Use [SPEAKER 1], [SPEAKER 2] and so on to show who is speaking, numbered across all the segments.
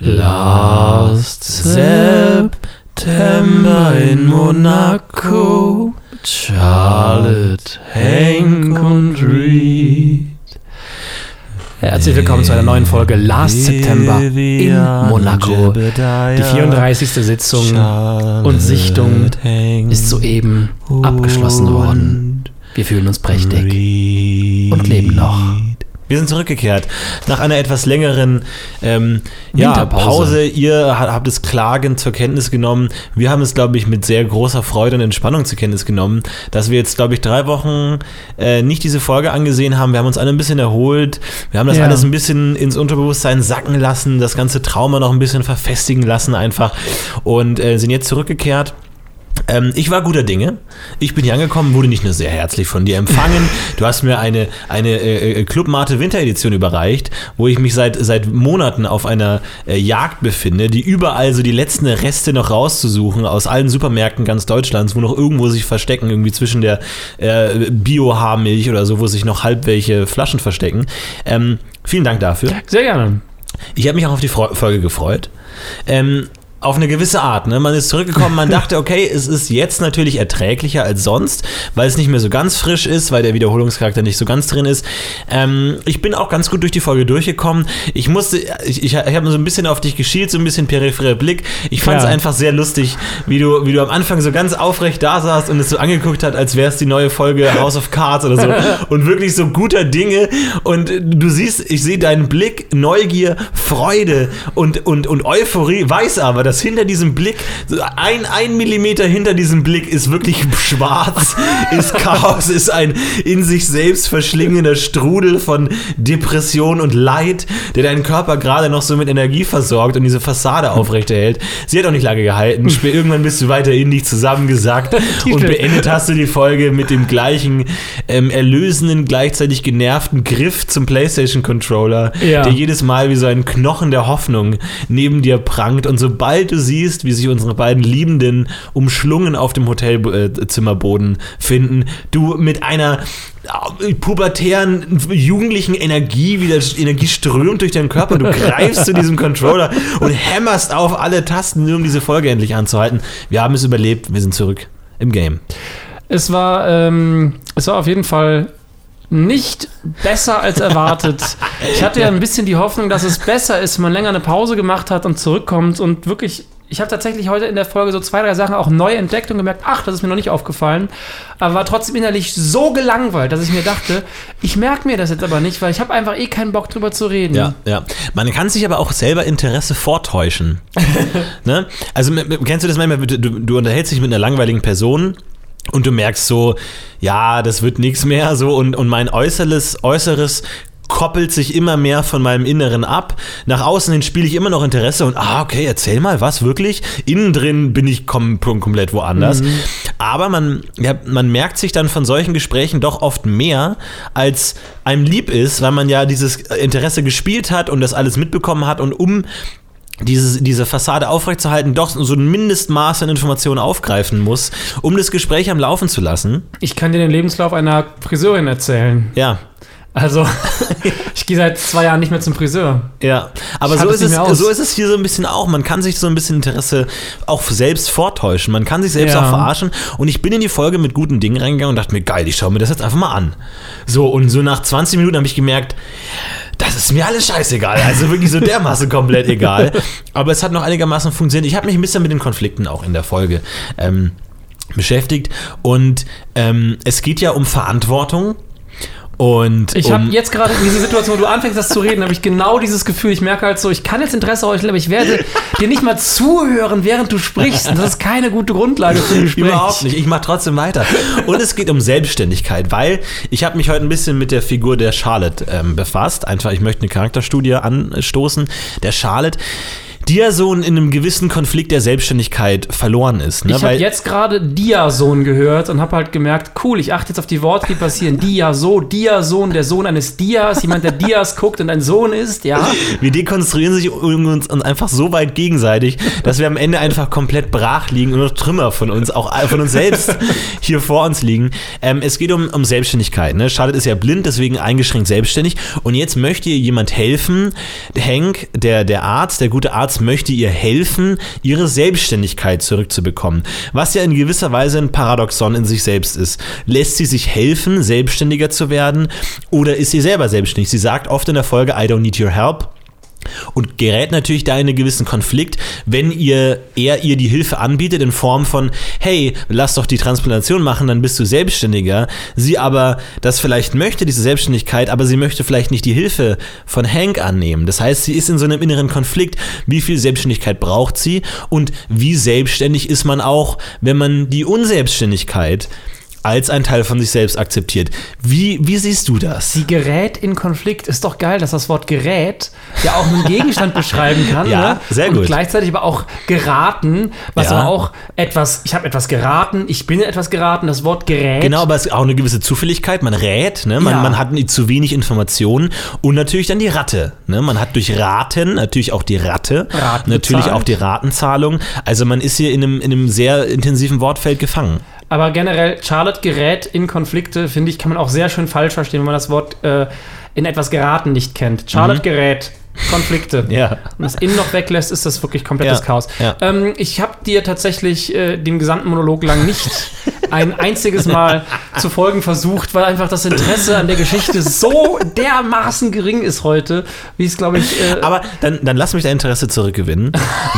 [SPEAKER 1] Last September in Monaco. Charlotte, Hank und Reed.
[SPEAKER 2] Herzlich willkommen zu einer neuen Folge Last September in Monaco. Die 34. Sitzung und Sichtung ist soeben abgeschlossen worden. Wir fühlen uns prächtig und leben noch.
[SPEAKER 1] Wir sind zurückgekehrt nach einer etwas längeren ähm, ja,
[SPEAKER 2] Winterpause.
[SPEAKER 1] Pause. Ihr ha- habt es klagend zur Kenntnis genommen. Wir haben es, glaube ich, mit sehr großer Freude und Entspannung zur Kenntnis genommen, dass wir jetzt, glaube ich, drei Wochen äh, nicht diese Folge angesehen haben. Wir haben uns alle ein bisschen erholt. Wir haben das
[SPEAKER 2] Ja.
[SPEAKER 1] alles ein bisschen ins Unterbewusstsein sacken lassen, das ganze Trauma noch ein bisschen verfestigen lassen einfach und äh, sind jetzt zurückgekehrt. Ähm, ich war guter Dinge. Ich bin hier angekommen, wurde nicht nur sehr herzlich von dir empfangen. Du hast mir eine, eine äh, äh, Clubmate Winteredition überreicht, wo ich mich seit, seit Monaten auf einer äh, Jagd befinde, die überall so die letzten Reste noch rauszusuchen aus allen Supermärkten ganz Deutschlands, wo noch irgendwo sich verstecken, irgendwie zwischen der äh, Bio-Haarmilch oder so, wo sich noch halb welche Flaschen verstecken. Ähm, vielen Dank dafür.
[SPEAKER 2] Sehr gerne.
[SPEAKER 1] Ich habe mich auch auf die Folge gefreut. Ähm, auf eine gewisse Art. Ne? Man ist zurückgekommen, man dachte, okay, es ist jetzt natürlich erträglicher als sonst, weil es nicht mehr so ganz frisch ist, weil der Wiederholungscharakter nicht so ganz drin ist. Ähm, ich bin auch ganz gut durch die Folge durchgekommen. Ich musste, ich, ich, ich habe so ein bisschen auf dich geschielt, so ein bisschen peripherer Blick. Ich fand es
[SPEAKER 2] Klar.
[SPEAKER 1] einfach sehr lustig, wie du, wie du am Anfang so ganz aufrecht da saßt und es so angeguckt hat, als wäre es die neue Folge House of Cards oder so. und wirklich so guter Dinge. Und du siehst, ich sehe deinen Blick, Neugier, Freude und, und, und Euphorie, weiß aber, dass hinter diesem Blick, ein, ein Millimeter hinter diesem Blick ist wirklich schwarz, ist Chaos, ist ein in sich selbst verschlingender Strudel von Depression und Leid, der deinen Körper gerade noch so mit Energie versorgt und diese Fassade aufrechterhält. Sie hat auch nicht lange gehalten. Irgendwann bist du weiter in dich zusammengesackt und beendet hast du die Folge mit dem gleichen ähm, erlösenden, gleichzeitig genervten Griff zum PlayStation-Controller,
[SPEAKER 2] Ja.
[SPEAKER 1] der jedes Mal wie so ein Knochen der Hoffnung neben dir prangt. Und sobald du siehst, wie sich unsere beiden Liebenden umschlungen auf dem Hotelzimmerboden finden, du mit einer äh, pubertären, jugendlichen Energie, wieder Energie strömt durch deinen Körper. Du greifst zu diesem Controller und hämmerst auf alle Tasten, nur um diese Folge endlich anzuhalten. Wir haben es überlebt, wir sind zurück im Game.
[SPEAKER 2] Es war, ähm, es war auf jeden Fall nicht besser als erwartet. Ich hatte ja ein bisschen die Hoffnung, dass es besser ist, wenn man länger eine Pause gemacht hat und zurückkommt und wirklich. Ich habe tatsächlich heute in der Folge so zwei, drei Sachen auch neu entdeckt und gemerkt, ach, das ist mir noch nicht aufgefallen. Aber war trotzdem innerlich so gelangweilt, dass ich mir dachte, ich merke mir das jetzt aber nicht, weil ich habe einfach eh keinen Bock drüber zu reden.
[SPEAKER 1] Ja, ja. Man kann sich aber auch selber Interesse vortäuschen. ne? Also kennst du das manchmal, du du unterhältst dich mit einer langweiligen Person und du merkst so, ja, das wird nichts mehr so und, und mein Äußeres, Äußeres koppelt sich immer mehr von meinem Inneren ab. Nach außen hin spiele ich immer noch Interesse und ah, okay, erzähl mal, was wirklich? Innen drin bin ich kom komplett woanders. Aber man, ja, man merkt sich dann von solchen Gesprächen doch oft mehr, als einem lieb ist, weil man ja dieses Interesse gespielt hat und das alles mitbekommen hat und um dieses, diese Fassade aufrechtzuerhalten, doch so ein Mindestmaß an Informationen aufgreifen muss, um das Gespräch am Laufen zu lassen.
[SPEAKER 2] Ich kann dir den Lebenslauf einer Friseurin erzählen.
[SPEAKER 1] Ja,
[SPEAKER 2] Also, ich gehe seit zwei Jahren nicht mehr zum Friseur.
[SPEAKER 1] Ja, aber so ist,
[SPEAKER 2] es
[SPEAKER 1] so ist es hier so ein bisschen auch. Man kann sich so ein bisschen Interesse auch selbst vortäuschen. Man kann sich selbst
[SPEAKER 2] Ja.
[SPEAKER 1] auch verarschen. Und ich bin in die Folge mit guten Dingen reingegangen und dachte mir, geil, ich schaue mir das jetzt einfach mal an. So, und so nach 20 Minuten habe ich gemerkt, das ist mir alles scheißegal. Also wirklich so dermaßen komplett egal. Aber es hat noch einigermaßen funktioniert. Ich habe mich ein bisschen mit den Konflikten auch in der Folge ähm, beschäftigt. Und ähm, es geht ja um Verantwortung. Und
[SPEAKER 2] Ich
[SPEAKER 1] um,
[SPEAKER 2] habe jetzt gerade in dieser Situation, wo du anfängst, das zu reden, habe ich genau dieses Gefühl. Ich merke halt so, ich kann jetzt Interesse heucheln, aber ich werde dir nicht mal zuhören, während du sprichst. Das ist keine gute Grundlage für ein Gespräch.
[SPEAKER 1] Überhaupt nicht. Ich mache trotzdem weiter. Und es geht um Selbstständigkeit, weil ich habe mich heute ein bisschen mit der Figur der Charlotte ähm, befasst. Einfach, ich möchte eine Charakterstudie anstoßen. Der Charlotte, Diason in einem gewissen Konflikt der Selbstständigkeit verloren ist. Ne?
[SPEAKER 2] Ich habe jetzt gerade Diason gehört und habe halt gemerkt, cool, ich achte jetzt auf die Worte, die passieren. Diaso, Diason, der Sohn eines Dias, jemand, der Dias guckt und ein Sohn ist, ja.
[SPEAKER 1] Wir dekonstruieren sich uns, uns einfach so weit gegenseitig, dass wir am Ende einfach komplett brach liegen und nur Trümmer von uns, auch von uns selbst hier vor uns liegen. Ähm, es geht um, um Selbstständigkeit. Ne? Charlotte ist ja blind, deswegen eingeschränkt selbstständig. Und jetzt möchte ihr jemand helfen. Hank, der, der Arzt, der gute Arzt, möchte ihr helfen, ihre Selbstständigkeit zurückzubekommen. Was ja in gewisser Weise ein Paradoxon in sich selbst ist. Lässt sie sich helfen, selbstständiger zu werden oder ist sie selber selbstständig? Sie sagt oft in der Folge, I don't need your help und gerät natürlich da in einen gewissen Konflikt, wenn ihr er ihr die Hilfe anbietet in Form von hey, lass doch die Transplantation machen, dann bist du selbstständiger. Sie aber das vielleicht möchte diese Selbstständigkeit, aber sie möchte vielleicht nicht die Hilfe von Hank annehmen. Das heißt, sie ist in so einem inneren Konflikt, wie viel Selbstständigkeit braucht sie und wie selbstständig ist man auch, wenn man die Unselbstständigkeit als ein Teil von sich selbst akzeptiert. Wie, wie siehst du das?
[SPEAKER 2] Sie gerät in Konflikt. Ist doch geil, dass das Wort gerät ja auch einen Gegenstand beschreiben kann.
[SPEAKER 1] Ja,
[SPEAKER 2] ne?
[SPEAKER 1] sehr gut.
[SPEAKER 2] Und gleichzeitig aber auch geraten, was
[SPEAKER 1] Ja.
[SPEAKER 2] aber auch etwas, ich habe etwas geraten, ich bin in etwas geraten, das Wort gerät.
[SPEAKER 1] Genau, aber es ist auch eine gewisse Zufälligkeit. Man rät, ne? man,
[SPEAKER 2] Ja.
[SPEAKER 1] man hat zu wenig Informationen und natürlich dann die Ratte. Ne? Man hat durch Raten natürlich auch die Ratte,
[SPEAKER 2] Raten
[SPEAKER 1] natürlich
[SPEAKER 2] bezahlt.
[SPEAKER 1] auch die Ratenzahlung. Also man ist hier in einem, in einem sehr intensiven Wortfeld gefangen.
[SPEAKER 2] Aber generell, Charlotte gerät in Konflikte, finde ich, kann man auch sehr schön falsch verstehen, wenn man das Wort äh, in etwas geraten nicht kennt. Charlotte gerät. Konflikte.
[SPEAKER 1] Mhm. Ja.
[SPEAKER 2] Und das Innen noch weglässt, ist das wirklich komplettes
[SPEAKER 1] Ja,
[SPEAKER 2] Chaos.
[SPEAKER 1] ja.
[SPEAKER 2] Ähm, ich habe dir tatsächlich äh, den gesamten Monolog lang nicht ein einziges Mal zu folgen versucht, weil einfach das Interesse an der Geschichte so dermaßen gering ist heute, wie es, glaube ich, äh,
[SPEAKER 1] Aber dann, dann lass mich dein Interesse zurückgewinnen,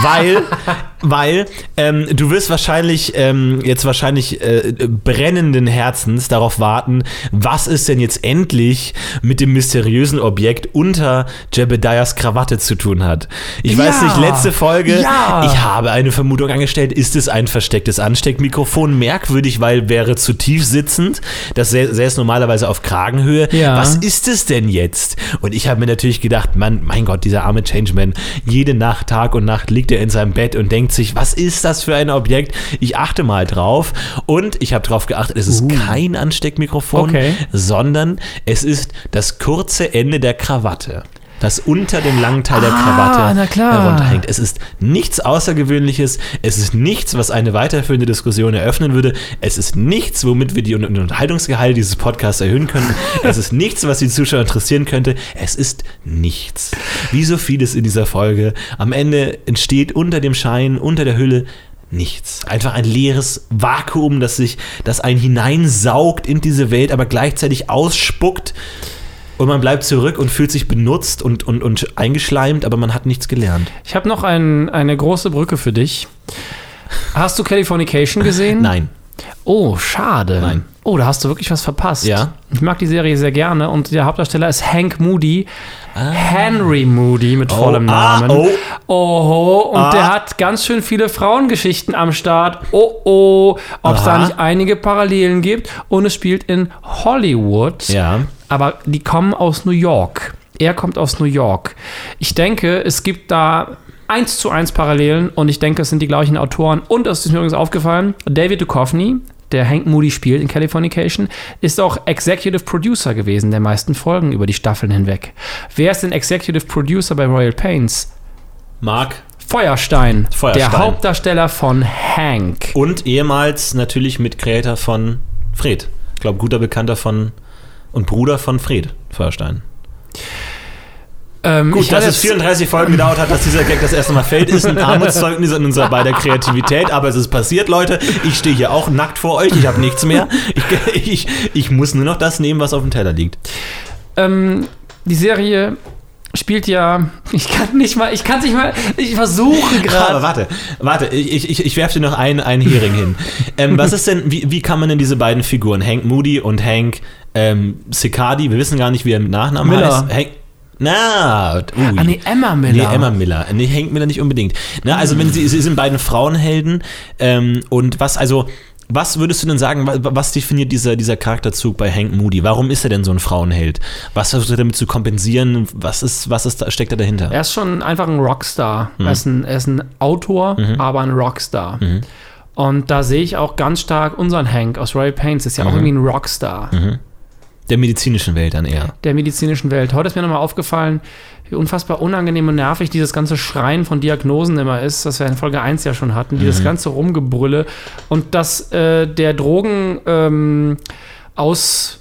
[SPEAKER 1] weil, weil ähm, du wirst wahrscheinlich ähm, jetzt wahrscheinlich äh, brennenden Herzens darauf warten, was es denn jetzt endlich mit dem mysteriösen Objekt unter Jebediahs Krawatte zu tun hat. Ich
[SPEAKER 2] Ja.
[SPEAKER 1] weiß nicht, letzte Folge,
[SPEAKER 2] Ja.
[SPEAKER 1] ich habe eine Vermutung angestellt, ist es ein verstecktes Ansteckmikrofon? Merkwürdig, weil wäre zu tief sitzend. Das sä- säß normalerweise auf Kragenhöhe.
[SPEAKER 2] Ja.
[SPEAKER 1] Was ist es denn jetzt? Und ich habe mir natürlich gedacht, Mann, mein Gott, dieser arme Changeman, jede Nacht, Tag und Nacht liegt er in seinem Bett und denkt sich, was ist das für ein Objekt? Ich achte mal drauf. Und ich habe darauf geachtet, es ist kein Ansteckmikrofon,
[SPEAKER 2] Okay.
[SPEAKER 1] sondern es ist das kurze Ende der Krawatte. Das unter dem langen Teil der
[SPEAKER 2] Ah,
[SPEAKER 1] Krawatte
[SPEAKER 2] klar.
[SPEAKER 1] herunterhängt. Es ist nichts Außergewöhnliches. Es ist nichts, was eine weiterführende Diskussion eröffnen würde. Es ist nichts, womit wir die Unterhaltungsgehalt dieses Podcasts erhöhen könnten. Es ist nichts, was die Zuschauer interessieren könnte. Es ist nichts. Wie so vieles in dieser Folge. Am Ende entsteht unter dem Schein, unter der Hülle nichts. Einfach ein leeres Vakuum, das sich, das einen hineinsaugt in diese Welt, aber gleichzeitig ausspuckt. Und man bleibt zurück und fühlt sich benutzt und, und, und eingeschleimt, aber man hat nichts gelernt.
[SPEAKER 2] ich habe noch ein, eine große Brücke für dich. Hast du Californication gesehen?
[SPEAKER 1] Nein.
[SPEAKER 2] Oh, schade.
[SPEAKER 1] Nein.
[SPEAKER 2] Oh, da hast du wirklich was verpasst.
[SPEAKER 1] Ja.
[SPEAKER 2] Ich mag die Serie sehr gerne und der Hauptdarsteller ist Hank Moody. Henry Moody mit vollem
[SPEAKER 1] ah,
[SPEAKER 2] Namen.
[SPEAKER 1] oh.
[SPEAKER 2] Oho, und
[SPEAKER 1] Ah.
[SPEAKER 2] der hat ganz schön viele Frauengeschichten am Start. Oh, oh, ob es da nicht einige Parallelen gibt. Und es spielt in Hollywood.
[SPEAKER 1] Ja.
[SPEAKER 2] Aber die kommen aus New York. Er kommt aus New York. Ich denke, es gibt da eins zu eins Parallelen und ich denke, es sind die gleichen Autoren. Und das ist mir übrigens aufgefallen, David Duchovny, der Hank Moody spielt in Californication, ist auch Executive Producer gewesen der meisten Folgen über die Staffeln hinweg. Wer ist denn Executive Producer bei Royal Pains?
[SPEAKER 1] Mark.
[SPEAKER 2] Feuerstein,
[SPEAKER 1] Feuerstein.
[SPEAKER 2] der Hauptdarsteller von Hank.
[SPEAKER 1] Und ehemals natürlich Mitcreator von Fred. Ich glaube, guter Bekannter von und Bruder von Fred Feuerstein.
[SPEAKER 2] Ähm,
[SPEAKER 1] Gut, dass es
[SPEAKER 2] jetzt-
[SPEAKER 1] 34 Folgen gedauert hat, dass dieser Gag das erste Mal fällt, ist ein Armutszeugnis in unserer beider Kreativität, aber es ist passiert, Leute. Ich stehe hier auch nackt vor euch, ich habe nichts mehr. Ich, ich, ich muss nur noch das nehmen, was auf dem Teller liegt.
[SPEAKER 2] ähm, die Serie spielt ja. Ich kann nicht mal. Ich kann nicht mal. Ich versuche
[SPEAKER 1] Aber
[SPEAKER 2] gerade.
[SPEAKER 1] warte, warte, ich, ich, ich werfe dir noch einen, einen Hering hin. Ähm, was ist denn, wie, wie kann man denn diese beiden Figuren, Hank Moody und Hank ähm, Siccardi, wir wissen gar nicht, wie er mit Nachnamen
[SPEAKER 2] Miller.
[SPEAKER 1] heißt. Hank, na, ui.
[SPEAKER 2] Ah, nee, Emma Miller.
[SPEAKER 1] Nee, Emma Miller. Nee, Hank Miller nicht unbedingt. Na, also wenn sie, sie sind beiden Frauenhelden ähm, und was, also was würdest du denn sagen, wa- was definiert dieser, dieser Charakterzug bei Hank Moody? Warum ist er denn so ein Frauenheld? Was versucht er damit zu kompensieren? Was, ist, was ist, da- steckt da dahinter?
[SPEAKER 2] Er ist schon einfach ein Rockstar. Er, ist ein, er ist ein Autor, aber ein Rockstar. Und da sehe ich auch ganz stark unseren Hank aus Royal Pains, ist ja auch irgendwie ein Rockstar
[SPEAKER 1] Der medizinischen Welt dann eher.
[SPEAKER 2] der medizinischen Welt. Heute ist mir nochmal aufgefallen, wie unfassbar unangenehm und nervig dieses ganze Schreien von Diagnosen immer ist, das wir in Folge 1 ja schon hatten, dieses ganze Rumgebrülle und dass äh, der Drogen ähm, aus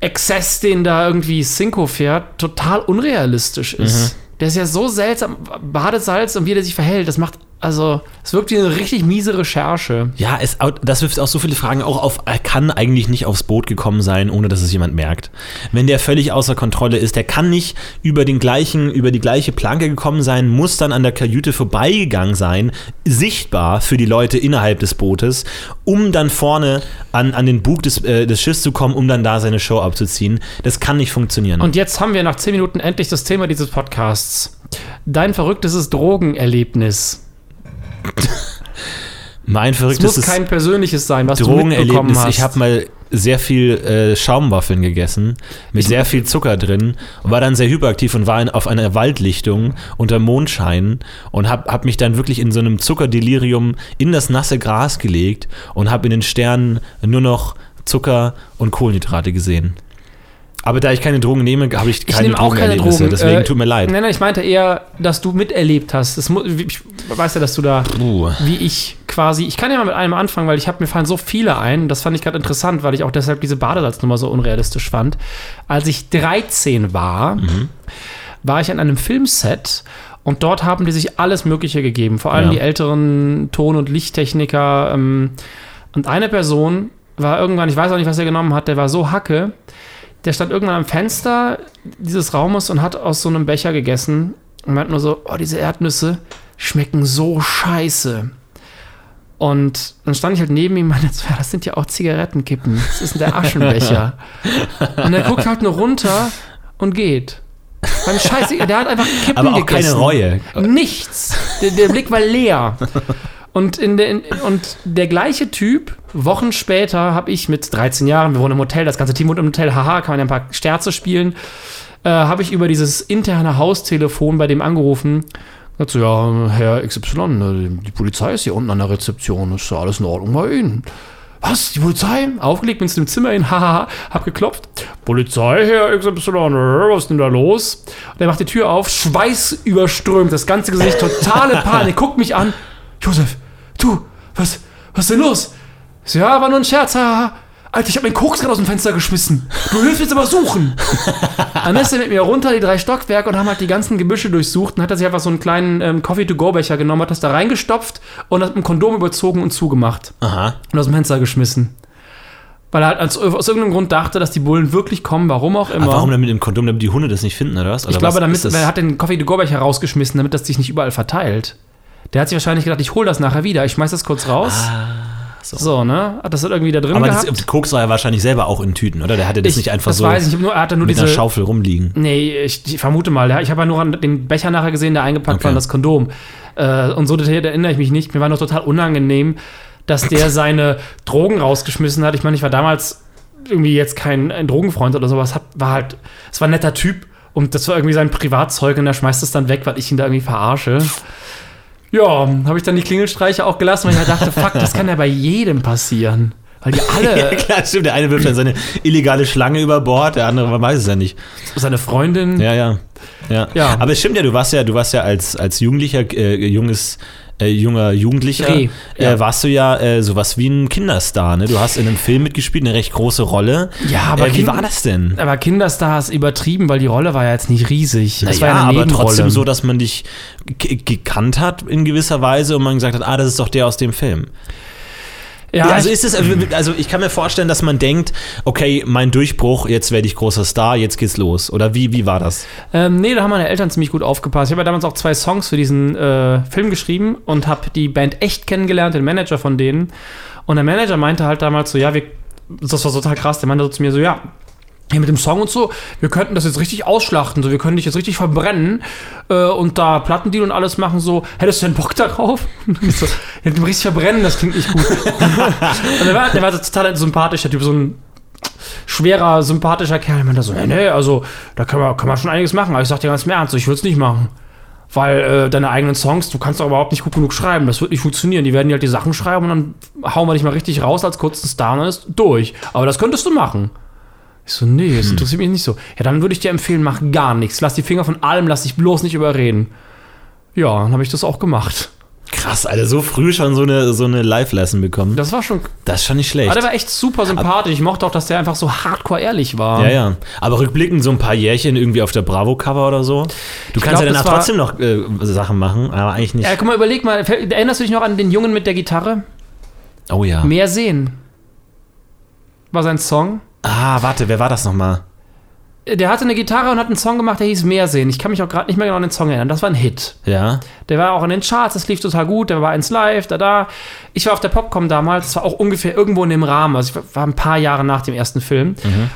[SPEAKER 2] Exzess, den da irgendwie Cinco fährt, total unrealistisch ist. Der ist ja so seltsam, Badesalz und wie der sich verhält, das macht, also, es wirkt wie eine richtig miese Recherche.
[SPEAKER 1] Ja, es, das wirft auch so viele Fragen auch auf. Er kann eigentlich nicht aufs Boot gekommen sein, ohne dass es jemand merkt. Wenn der völlig außer Kontrolle ist, der kann nicht über den gleichen, über die gleiche Planke gekommen sein, muss dann an der Kajüte vorbeigegangen sein, sichtbar für die Leute innerhalb des Bootes, um dann vorne an, an den Bug des, äh, des Schiffs zu kommen, um dann da seine Show abzuziehen. Das kann nicht funktionieren.
[SPEAKER 2] Und jetzt haben wir nach 10 Minuten endlich das Thema dieses Podcasts. Dein verrücktes Drogenerlebnis.
[SPEAKER 1] mein
[SPEAKER 2] Es muss
[SPEAKER 1] verrücktes
[SPEAKER 2] kein persönliches sein, was du mitbekommen hast.
[SPEAKER 1] Ich habe mal sehr viel äh, Schaumwaffeln gegessen, mit sehr viel Zucker drin, und war dann sehr hyperaktiv und war in, auf einer Waldlichtung unter Mondschein und habe hab mich dann wirklich in so einem Zuckerdelirium in das nasse Gras gelegt und habe in den Sternen nur noch Zucker und Kohlenhydrate gesehen. Aber da ich keine Drogen nehme, habe ich
[SPEAKER 2] ich
[SPEAKER 1] keine
[SPEAKER 2] nehme auch keine Drogen.
[SPEAKER 1] deswegen
[SPEAKER 2] Äh,
[SPEAKER 1] tut mir leid.
[SPEAKER 2] Nein, nein, ich meinte eher, dass du miterlebt hast. Das ich weiß ja, dass du da,
[SPEAKER 1] Uh.
[SPEAKER 2] wie ich quasi, ich kann ja mal mit einem anfangen, weil ich habe mir fallen so viele ein. Das fand ich gerade interessant, weil ich auch deshalb diese Badesalznummer so unrealistisch fand. Als ich 13 war,
[SPEAKER 1] Mhm.
[SPEAKER 2] war ich an einem Filmset und dort haben die sich alles Mögliche gegeben. Vor allem
[SPEAKER 1] Ja.
[SPEAKER 2] die älteren Ton- und Lichttechniker. Ähm, und eine Person war irgendwann, ich weiß auch nicht, was er genommen hat, der war so hacke, der stand irgendwann am Fenster dieses Raumes und hat aus so einem Becher gegessen und meint nur so, oh, diese Erdnüsse schmecken so scheiße. Und dann stand ich halt neben ihm und meinte, ja, das sind ja auch Zigarettenkippen. Das ist der Aschenbecher. und er guckt halt nur runter und geht. Beim Scheiße, der hat einfach Kippen
[SPEAKER 1] Aber auch keine
[SPEAKER 2] gegessen.
[SPEAKER 1] Reue.
[SPEAKER 2] Nichts. Der, der Blick war leer. Und, in der, in, und der gleiche Typ, Wochen später, habe ich mit 13 Jahren, wir wohnen im Hotel, das ganze Team wohnt im Hotel, haha, kann man ja ein paar Sterze spielen, äh, habe ich über dieses interne Haustelefon bei dem angerufen. Sagt so, ja, Herr XY, ne, die Polizei ist hier unten an der Rezeption, ist ja alles in Ordnung bei Ihnen. Was? Die Polizei? Aufgelegt, bin zu dem Zimmer hin, haha, hab geklopft. Polizei, Herr XY, was ist denn da los? Und er macht die Tür auf, Schweiß überströmt, das ganze Gesicht, totale Panik, guckt mich an. Josef, du, was, was ist denn los? So, ja, war nur ein Scherz, haha. Alter, ich hab meinen Koks gerade aus dem Fenster geschmissen. Du hilfst jetzt aber suchen. Dann ist er mit mir runter, die drei Stockwerke, und haben halt die ganzen Gebüsche durchsucht und hat er sich einfach so einen kleinen ähm, Coffee-to-go-Becher genommen, hat das da reingestopft und hat mit einem Kondom überzogen und zugemacht
[SPEAKER 1] Aha.
[SPEAKER 2] und aus dem Fenster geschmissen. Weil er halt als, aus irgendeinem Grund dachte, dass die Bullen wirklich kommen, warum auch immer.
[SPEAKER 1] Aber warum denn mit dem Kondom, damit die Hunde das nicht finden, oder was? Oder
[SPEAKER 2] ich glaube,
[SPEAKER 1] was
[SPEAKER 2] damit, er hat den Coffee-to-go-Becher rausgeschmissen, damit das sich nicht überall verteilt. Der hat sich wahrscheinlich gedacht, ich hole das nachher wieder, ich schmeiß das kurz raus.
[SPEAKER 1] so.
[SPEAKER 2] so. ne? Hat das halt irgendwie da drin
[SPEAKER 1] Aber
[SPEAKER 2] gehabt.
[SPEAKER 1] das, Koks war ja wahrscheinlich selber auch in Tüten, oder? Der hatte das
[SPEAKER 2] ich,
[SPEAKER 1] nicht einfach
[SPEAKER 2] das
[SPEAKER 1] so
[SPEAKER 2] weiß ich, nur, er hatte nur
[SPEAKER 1] mit
[SPEAKER 2] diese...
[SPEAKER 1] einer Schaufel rumliegen.
[SPEAKER 2] Nee, ich, ich vermute mal. Ja. Ich habe ja nur an den Becher nachher gesehen, der eingepackt
[SPEAKER 1] Okay.
[SPEAKER 2] war in das Kondom. Äh, und so detailliert erinnere ich mich nicht. Mir war noch total unangenehm, dass der seine Drogen rausgeschmissen hat. Ich meine, ich war damals irgendwie jetzt kein ein Drogenfreund oder sowas. Hat, war halt, es war ein netter Typ. Und das war irgendwie sein Privatzeug und er schmeißt es dann weg, weil ich ihn da irgendwie verarsche. Ja, habe ich dann die Klingelstreiche auch gelassen, weil ich halt dachte, fuck, das kann ja bei jedem passieren. Weil die
[SPEAKER 1] Ja,
[SPEAKER 2] alle,
[SPEAKER 1] klar, stimmt. Der eine wirft dann seine illegale Schlange über Bord, der andere weiß es ja nicht.
[SPEAKER 2] seine Freundin,
[SPEAKER 1] Ja, ja. Ja.
[SPEAKER 2] Ja.
[SPEAKER 1] Aber es stimmt ja, du warst ja, du warst ja als, als Jugendlicher, äh, junges, äh, junger Jugendlicher,
[SPEAKER 2] Dreh, ja.
[SPEAKER 1] äh, warst du ja äh, sowas wie ein Kinderstar, ne? Du hast in einem Film mitgespielt, eine recht große Rolle.
[SPEAKER 2] Ja, aber
[SPEAKER 1] äh, wie
[SPEAKER 2] Kind-
[SPEAKER 1] war das denn?
[SPEAKER 2] Aber Kinderstars übertrieben, weil die Rolle war ja jetzt nicht riesig. Das war
[SPEAKER 1] ja,
[SPEAKER 2] eine
[SPEAKER 1] aber
[SPEAKER 2] Nebenrolle.
[SPEAKER 1] trotzdem so, dass man dich gekannt hat in gewisser Weise und man gesagt hat, ah, das ist doch der aus dem Film.
[SPEAKER 2] Ja,
[SPEAKER 1] also ist es, also ich kann mir vorstellen, dass man denkt, okay, mein Durchbruch, jetzt werde ich großer Star, jetzt geht's los. Oder wie, wie war das?
[SPEAKER 2] ähm, nee, da haben meine Eltern ziemlich gut aufgepasst. Ich habe ja damals auch zwei Songs für diesen äh, Film geschrieben und habe die Band echt kennengelernt, den Manager von denen. Und der Manager meinte halt damals so, ja, wir, das war total krass, der meinte so zu mir so, ja, hier mit dem Song und so, wir könnten das jetzt richtig ausschlachten, so, wir können dich jetzt richtig verbrennen äh, und da Plattendeal und alles machen, so, hättest du denn Bock darauf? So, ja, den richtig verbrennen, das klingt nicht gut. und der war, der war total sympathisch, der Typ, so ein schwerer, sympathischer Kerl. Ich meinte so, nee, nee, also da kann man, kann man schon einiges machen, aber ich sag dir ganz im Ernst, ich würde es nicht machen. Weil äh, deine eigenen Songs, du kannst doch überhaupt nicht gut genug schreiben. Das wird nicht funktionieren. Die werden dir halt die Sachen schreiben und dann hauen wir dich mal richtig raus als kurzen Star und dann ist durch. Aber das könntest du machen. Ich so, nee, das interessiert mich nicht so. Ja, dann würde ich dir empfehlen, mach gar nichts. Lass die Finger von allem, lass dich bloß nicht überreden. Ja, dann habe ich das auch gemacht.
[SPEAKER 1] Krass, Alter, so früh schon so eine, so eine Live-Lesson bekommen.
[SPEAKER 2] Das war schon.
[SPEAKER 1] Das ist schon nicht schlecht.
[SPEAKER 2] Aber der war echt super sympathisch. Ich mochte auch, dass der einfach so hardcore ehrlich war.
[SPEAKER 1] Ja, ja. Aber rückblickend so ein paar Jährchen irgendwie auf der Bravo-Cover oder so. Du kannst
[SPEAKER 2] glaub,
[SPEAKER 1] ja danach
[SPEAKER 2] war-
[SPEAKER 1] trotzdem noch äh, Sachen machen, aber eigentlich nicht.
[SPEAKER 2] Ja, guck mal, überleg mal. Erinnerst du dich noch an den Jungen mit der Gitarre?
[SPEAKER 1] Oh ja.
[SPEAKER 2] Mehr sehen. War sein Song.
[SPEAKER 1] Ah, warte, wer war das nochmal?
[SPEAKER 2] Der hatte eine Gitarre und hat einen Song gemacht, der hieß Mehr sehen. Ich kann mich auch gerade nicht mehr genau an den Song erinnern. Das war ein Hit.
[SPEAKER 1] Ja.
[SPEAKER 2] Der war auch in den Charts, das lief total gut, der war eins live, da, da. Ich war auf der Popcom damals, das war auch ungefähr irgendwo in dem Rahmen, also ich war- war ein paar Jahre nach dem ersten Film.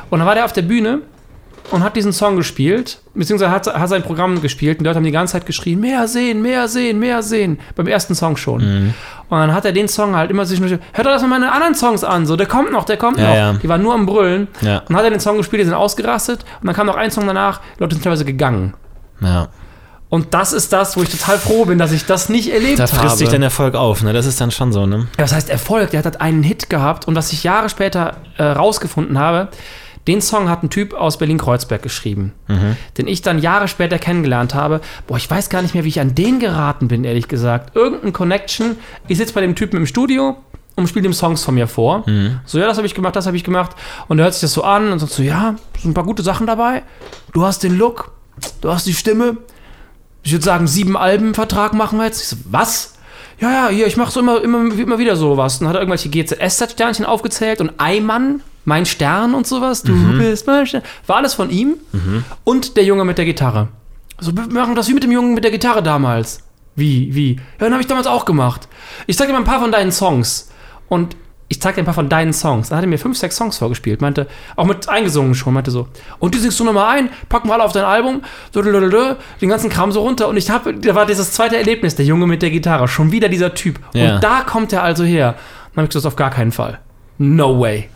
[SPEAKER 2] Und dann war der auf der Bühne und hat diesen Song gespielt, beziehungsweise hat, hat sein Programm gespielt und die Leute haben die ganze Zeit geschrien, mehr sehen, mehr sehen, mehr sehen, beim ersten Song schon. Und dann hat er den Song halt immer sich hört er das mal meine anderen Songs an, so, der kommt noch, der kommt
[SPEAKER 1] Ja,
[SPEAKER 2] noch.
[SPEAKER 1] ja.
[SPEAKER 2] Die waren nur am Brüllen.
[SPEAKER 1] Ja.
[SPEAKER 2] Und dann hat er den Song gespielt, die sind ausgerastet und dann kam noch ein Song danach, die Leute sind teilweise gegangen.
[SPEAKER 1] Ja.
[SPEAKER 2] Und das ist das, wo ich total froh bin, dass ich das nicht erlebt
[SPEAKER 1] Da
[SPEAKER 2] habe.
[SPEAKER 1] frisst sich dein Erfolg auf, ne? Das ist dann schon so, ne?
[SPEAKER 2] Ja, was heißt Erfolg? Der hat halt einen Hit gehabt und was ich Jahre später äh, rausgefunden habe, den Song hat ein Typ aus Berlin-Kreuzberg geschrieben, den ich dann Jahre später kennengelernt habe. Boah, ich weiß gar nicht mehr, wie ich an den geraten bin, ehrlich gesagt. Irgendein Connection. Ich sitze bei dem Typen im Studio und spiele ihm Songs von mir vor. So, ja, das habe ich gemacht, das habe ich gemacht. Und er hört sich das so an und sagt so, ja, sind ein paar gute Sachen dabei. Du hast den Look, du hast die Stimme. Ich würde sagen, sieben Alben Vertrag machen wir jetzt. Ich so, was? Ja, ja, hier, ich mache so immer, immer, immer wieder sowas. Dann hat er irgendwelche GZS-Sternchen aufgezählt und Eimann, mein Stern und sowas. Du bist mein Stern. War alles von ihm. Und der Junge mit der Gitarre. So, wir machen das wie mit dem Jungen mit der Gitarre damals. Wie, wie? Ja, dann habe ich damals auch gemacht. Ich zeig dir mal ein paar von deinen Songs. Und ich zeig dir ein paar von deinen Songs. Dann hat er mir fünf, sechs Songs vorgespielt. Meinte, auch mit eingesungen schon. Meinte so, und die singst du nochmal ein, packen wir alle auf dein Album, den ganzen Kram so runter. Und ich habe, da war dieses zweite Erlebnis, der Junge mit der Gitarre. Schon wieder dieser Typ.
[SPEAKER 1] Ja.
[SPEAKER 2] Und da kommt er also her. Dann habe ich gesagt, auf gar keinen Fall. No way.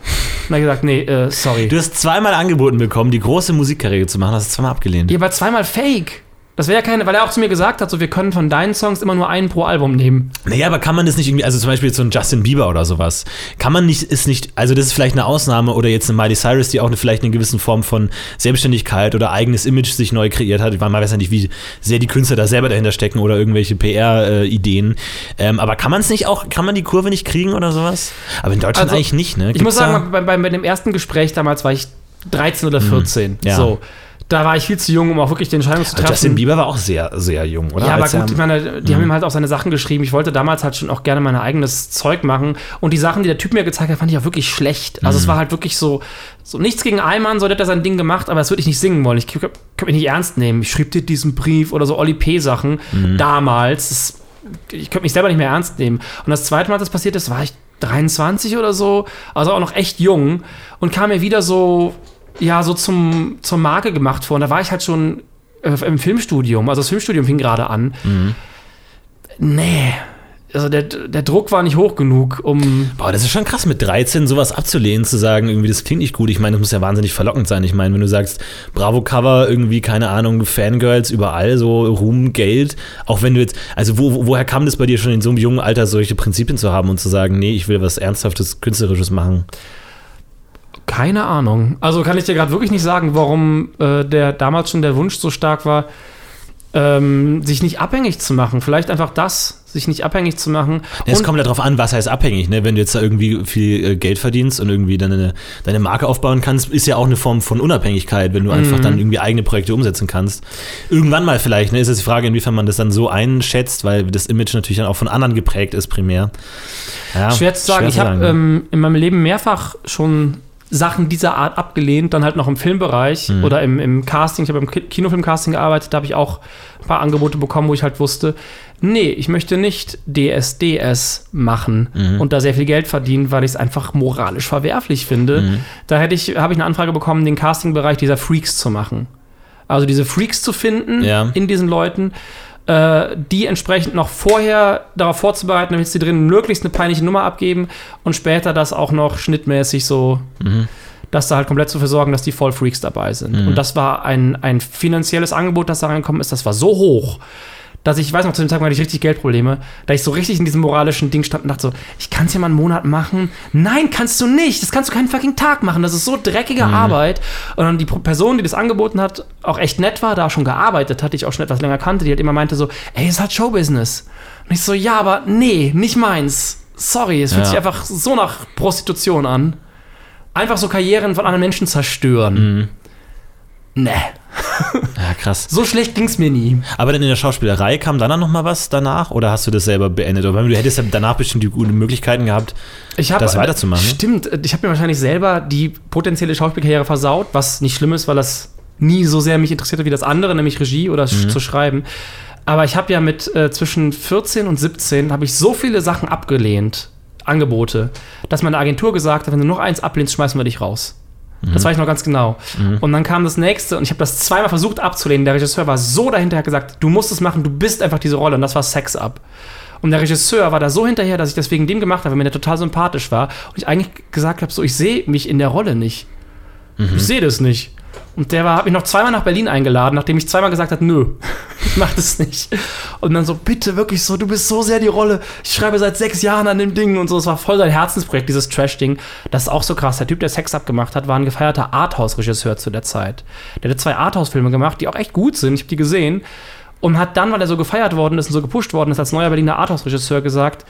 [SPEAKER 2] Dann habe ich gesagt, nee, äh, sorry.
[SPEAKER 1] Du hast zweimal angeboten bekommen, die große Musikkarriere zu machen, hast es zweimal abgelehnt.
[SPEAKER 2] Ja, aber zweimal fake. Das wäre ja keine, weil er auch zu mir gesagt hat, so wir können von deinen Songs immer nur einen pro Album nehmen.
[SPEAKER 1] Naja, aber kann man das nicht irgendwie, also zum Beispiel so ein Justin Bieber oder sowas, kann man nicht, ist nicht, also das ist vielleicht eine Ausnahme oder jetzt eine Miley Cyrus, die auch eine, vielleicht eine gewisse Form von Selbstständigkeit oder eigenes Image sich neu kreiert hat. Man weiß ja nicht, wie sehr die Künstler da selber dahinter stecken oder irgendwelche PR-Ideen. ähm, aber kann man es nicht auch, kann man die Kurve nicht kriegen oder sowas? Aber in Deutschland
[SPEAKER 2] Also,
[SPEAKER 1] eigentlich nicht, ne?
[SPEAKER 2] Ich muss
[SPEAKER 1] Gibt's
[SPEAKER 2] sagen, bei, bei, bei dem ersten Gespräch damals war ich 13 oder 14.
[SPEAKER 1] Mhm. ja.
[SPEAKER 2] So. Da war ich viel zu jung, um auch wirklich die Entscheidung zu treffen.
[SPEAKER 1] Justin Bieber war auch sehr, sehr jung, oder?
[SPEAKER 2] ja, aber
[SPEAKER 1] Als
[SPEAKER 2] gut, ich meine, die haben ihm halt auch seine Sachen geschrieben. Ich wollte damals halt schon auch gerne mein eigenes Zeug machen. Und die Sachen, die der Typ mir gezeigt hat, fand ich auch wirklich schlecht. Also
[SPEAKER 1] Mhm.
[SPEAKER 2] es war halt wirklich so, so nichts gegen Eimann, so der hat er sein Ding gemacht, aber das würde ich nicht singen wollen. Ich könnte mich nicht ernst nehmen. Ich schrieb dir diesen Brief oder so Oli P-Sachen
[SPEAKER 1] Mhm.
[SPEAKER 2] damals. Das, ich könnte mich selber nicht mehr ernst nehmen. Und das zweite Mal, dass das passiert ist, war ich 23 oder so, also auch noch echt jung und kam mir wieder so, ja, so zum, zur Marke gemacht vor. Und da war ich halt schon äh, im Filmstudium, also das Filmstudium fing gerade an. Nee. Also der, der Druck war nicht hoch genug, um.
[SPEAKER 1] Boah, das ist schon krass, mit 13 sowas abzulehnen, zu sagen, irgendwie, das klingt nicht gut. Ich meine, das muss ja wahnsinnig verlockend sein. Ich meine, wenn du sagst, Bravo-Cover, irgendwie, keine Ahnung, Fangirls überall, so Ruhm, Geld, auch wenn du jetzt, also wo- woher kam das bei dir schon in so einem jungen Alter, solche Prinzipien zu haben und zu sagen, nee, ich will was Ernsthaftes, Künstlerisches machen?
[SPEAKER 2] Keine Ahnung. Also kann ich dir gerade wirklich nicht sagen, warum äh, der damals schon der Wunsch so stark war, ähm, sich nicht abhängig zu machen. Vielleicht einfach das, sich nicht abhängig zu machen.
[SPEAKER 1] Es
[SPEAKER 2] Und-
[SPEAKER 1] kommt ja darauf an, was heißt abhängig, ne? Wenn du jetzt da irgendwie viel äh, Geld verdienst und irgendwie deine, deine Marke aufbauen kannst, ist ja auch eine Form von Unabhängigkeit, wenn du einfach dann irgendwie eigene Projekte umsetzen kannst. Irgendwann mal vielleicht, ne? Ist jetzt die Frage, inwiefern man das dann so einschätzt, weil das Image natürlich dann auch von anderen geprägt ist, primär. Ja,
[SPEAKER 2] Schwer zu sagen. ich
[SPEAKER 1] zu
[SPEAKER 2] habe
[SPEAKER 1] ne?
[SPEAKER 2] ähm, in meinem Leben mehrfach schon Sachen dieser Art abgelehnt, dann halt noch im Filmbereich
[SPEAKER 1] Mhm.
[SPEAKER 2] oder im, im Casting. Ich habe im Ki- Kinofilmcasting gearbeitet, da habe ich auch ein paar Angebote bekommen, wo ich halt wusste, nee, ich möchte nicht DSDS machen
[SPEAKER 1] Mhm.
[SPEAKER 2] und da sehr viel Geld verdienen, weil ich es einfach moralisch verwerflich finde.
[SPEAKER 1] Mhm.
[SPEAKER 2] Da hätte ich, habe ich eine Anfrage bekommen, den Castingbereich dieser Freaks zu machen. Also diese Freaks zu finden
[SPEAKER 1] Ja.
[SPEAKER 2] in diesen Leuten, die entsprechend noch vorher darauf vorzubereiten, damit sie drin möglichst eine peinliche Nummer abgeben und später das auch noch schnittmäßig so,
[SPEAKER 1] Mhm.
[SPEAKER 2] dass da halt komplett dafür sorgen, dass die Vollfreaks dabei sind.
[SPEAKER 1] Mhm.
[SPEAKER 2] Und das war ein, ein finanzielles Angebot, das da reingekommen ist, das war so hoch, dass ich, ich weiß noch, zu dem Zeitpunkt hatte ich richtig Geldprobleme, da ich so richtig in diesem moralischen Ding stand und dachte so, ich kann es ja mal einen Monat machen. Nein, kannst du nicht. Das kannst du keinen fucking Tag machen. Das ist so dreckige Arbeit. Und dann die Person, die das angeboten hat, auch echt nett war, da schon gearbeitet hat, die ich auch schon etwas länger kannte, die halt immer meinte so, ey, ist halt Showbusiness. Und ich so, ja, aber nee, nicht meins. Sorry, es fühlt
[SPEAKER 1] Ja.
[SPEAKER 2] sich einfach so nach Prostitution an. Einfach so Karrieren von anderen Menschen zerstören. Nee,
[SPEAKER 1] Ja, krass.
[SPEAKER 2] so schlecht ging's mir nie.
[SPEAKER 1] Aber dann in der Schauspielerei kam dann noch mal was danach oder hast du das selber beendet? Oder du hättest ja danach bestimmt die guten Möglichkeiten gehabt.
[SPEAKER 2] Ich hab,
[SPEAKER 1] das weiterzumachen.
[SPEAKER 2] Stimmt, ich habe mir wahrscheinlich selber die potenzielle Schauspielkarriere versaut, was nicht schlimm ist, weil das nie so sehr mich interessierte wie das andere, nämlich Regie oder sch- zu schreiben. Aber ich habe ja mit äh, zwischen 14 und 17 habe ich so viele Sachen abgelehnt, Angebote, dass meine Agentur gesagt hat, wenn du noch eins ablehnst, schmeißen wir dich raus. Das weiß ich noch ganz genau. Und dann kam das nächste und ich habe das zweimal versucht abzulehnen. Der Regisseur war so dahinter, hat gesagt, du musst es machen, du bist einfach diese Rolle und das war Sex Up. Und der Regisseur war da so hinterher, dass ich das wegen dem gemacht habe, weil mir der total sympathisch war. Und ich eigentlich gesagt habe, so, ich sehe mich in der Rolle nicht. Ich sehe das nicht. Und der war, hat mich noch zweimal nach Berlin eingeladen, nachdem ich zweimal gesagt habe, nö, ich mach das nicht. Und dann so, bitte, wirklich so, du bist so sehr die Rolle. Ich schreibe seit sechs Jahren an dem Ding und so. Es war voll sein Herzensprojekt, dieses Trash-Ding. Das ist auch so krass. Der Typ, der Sex abgemacht hat, war ein gefeierter Arthouse-Regisseur zu der Zeit. Der hat zwei Arthouse-Filme gemacht, die auch echt gut sind. Ich habe die gesehen. Und hat dann, weil er so gefeiert worden ist und so gepusht worden ist, als neuer Berliner Arthouse-Regisseur gesagt,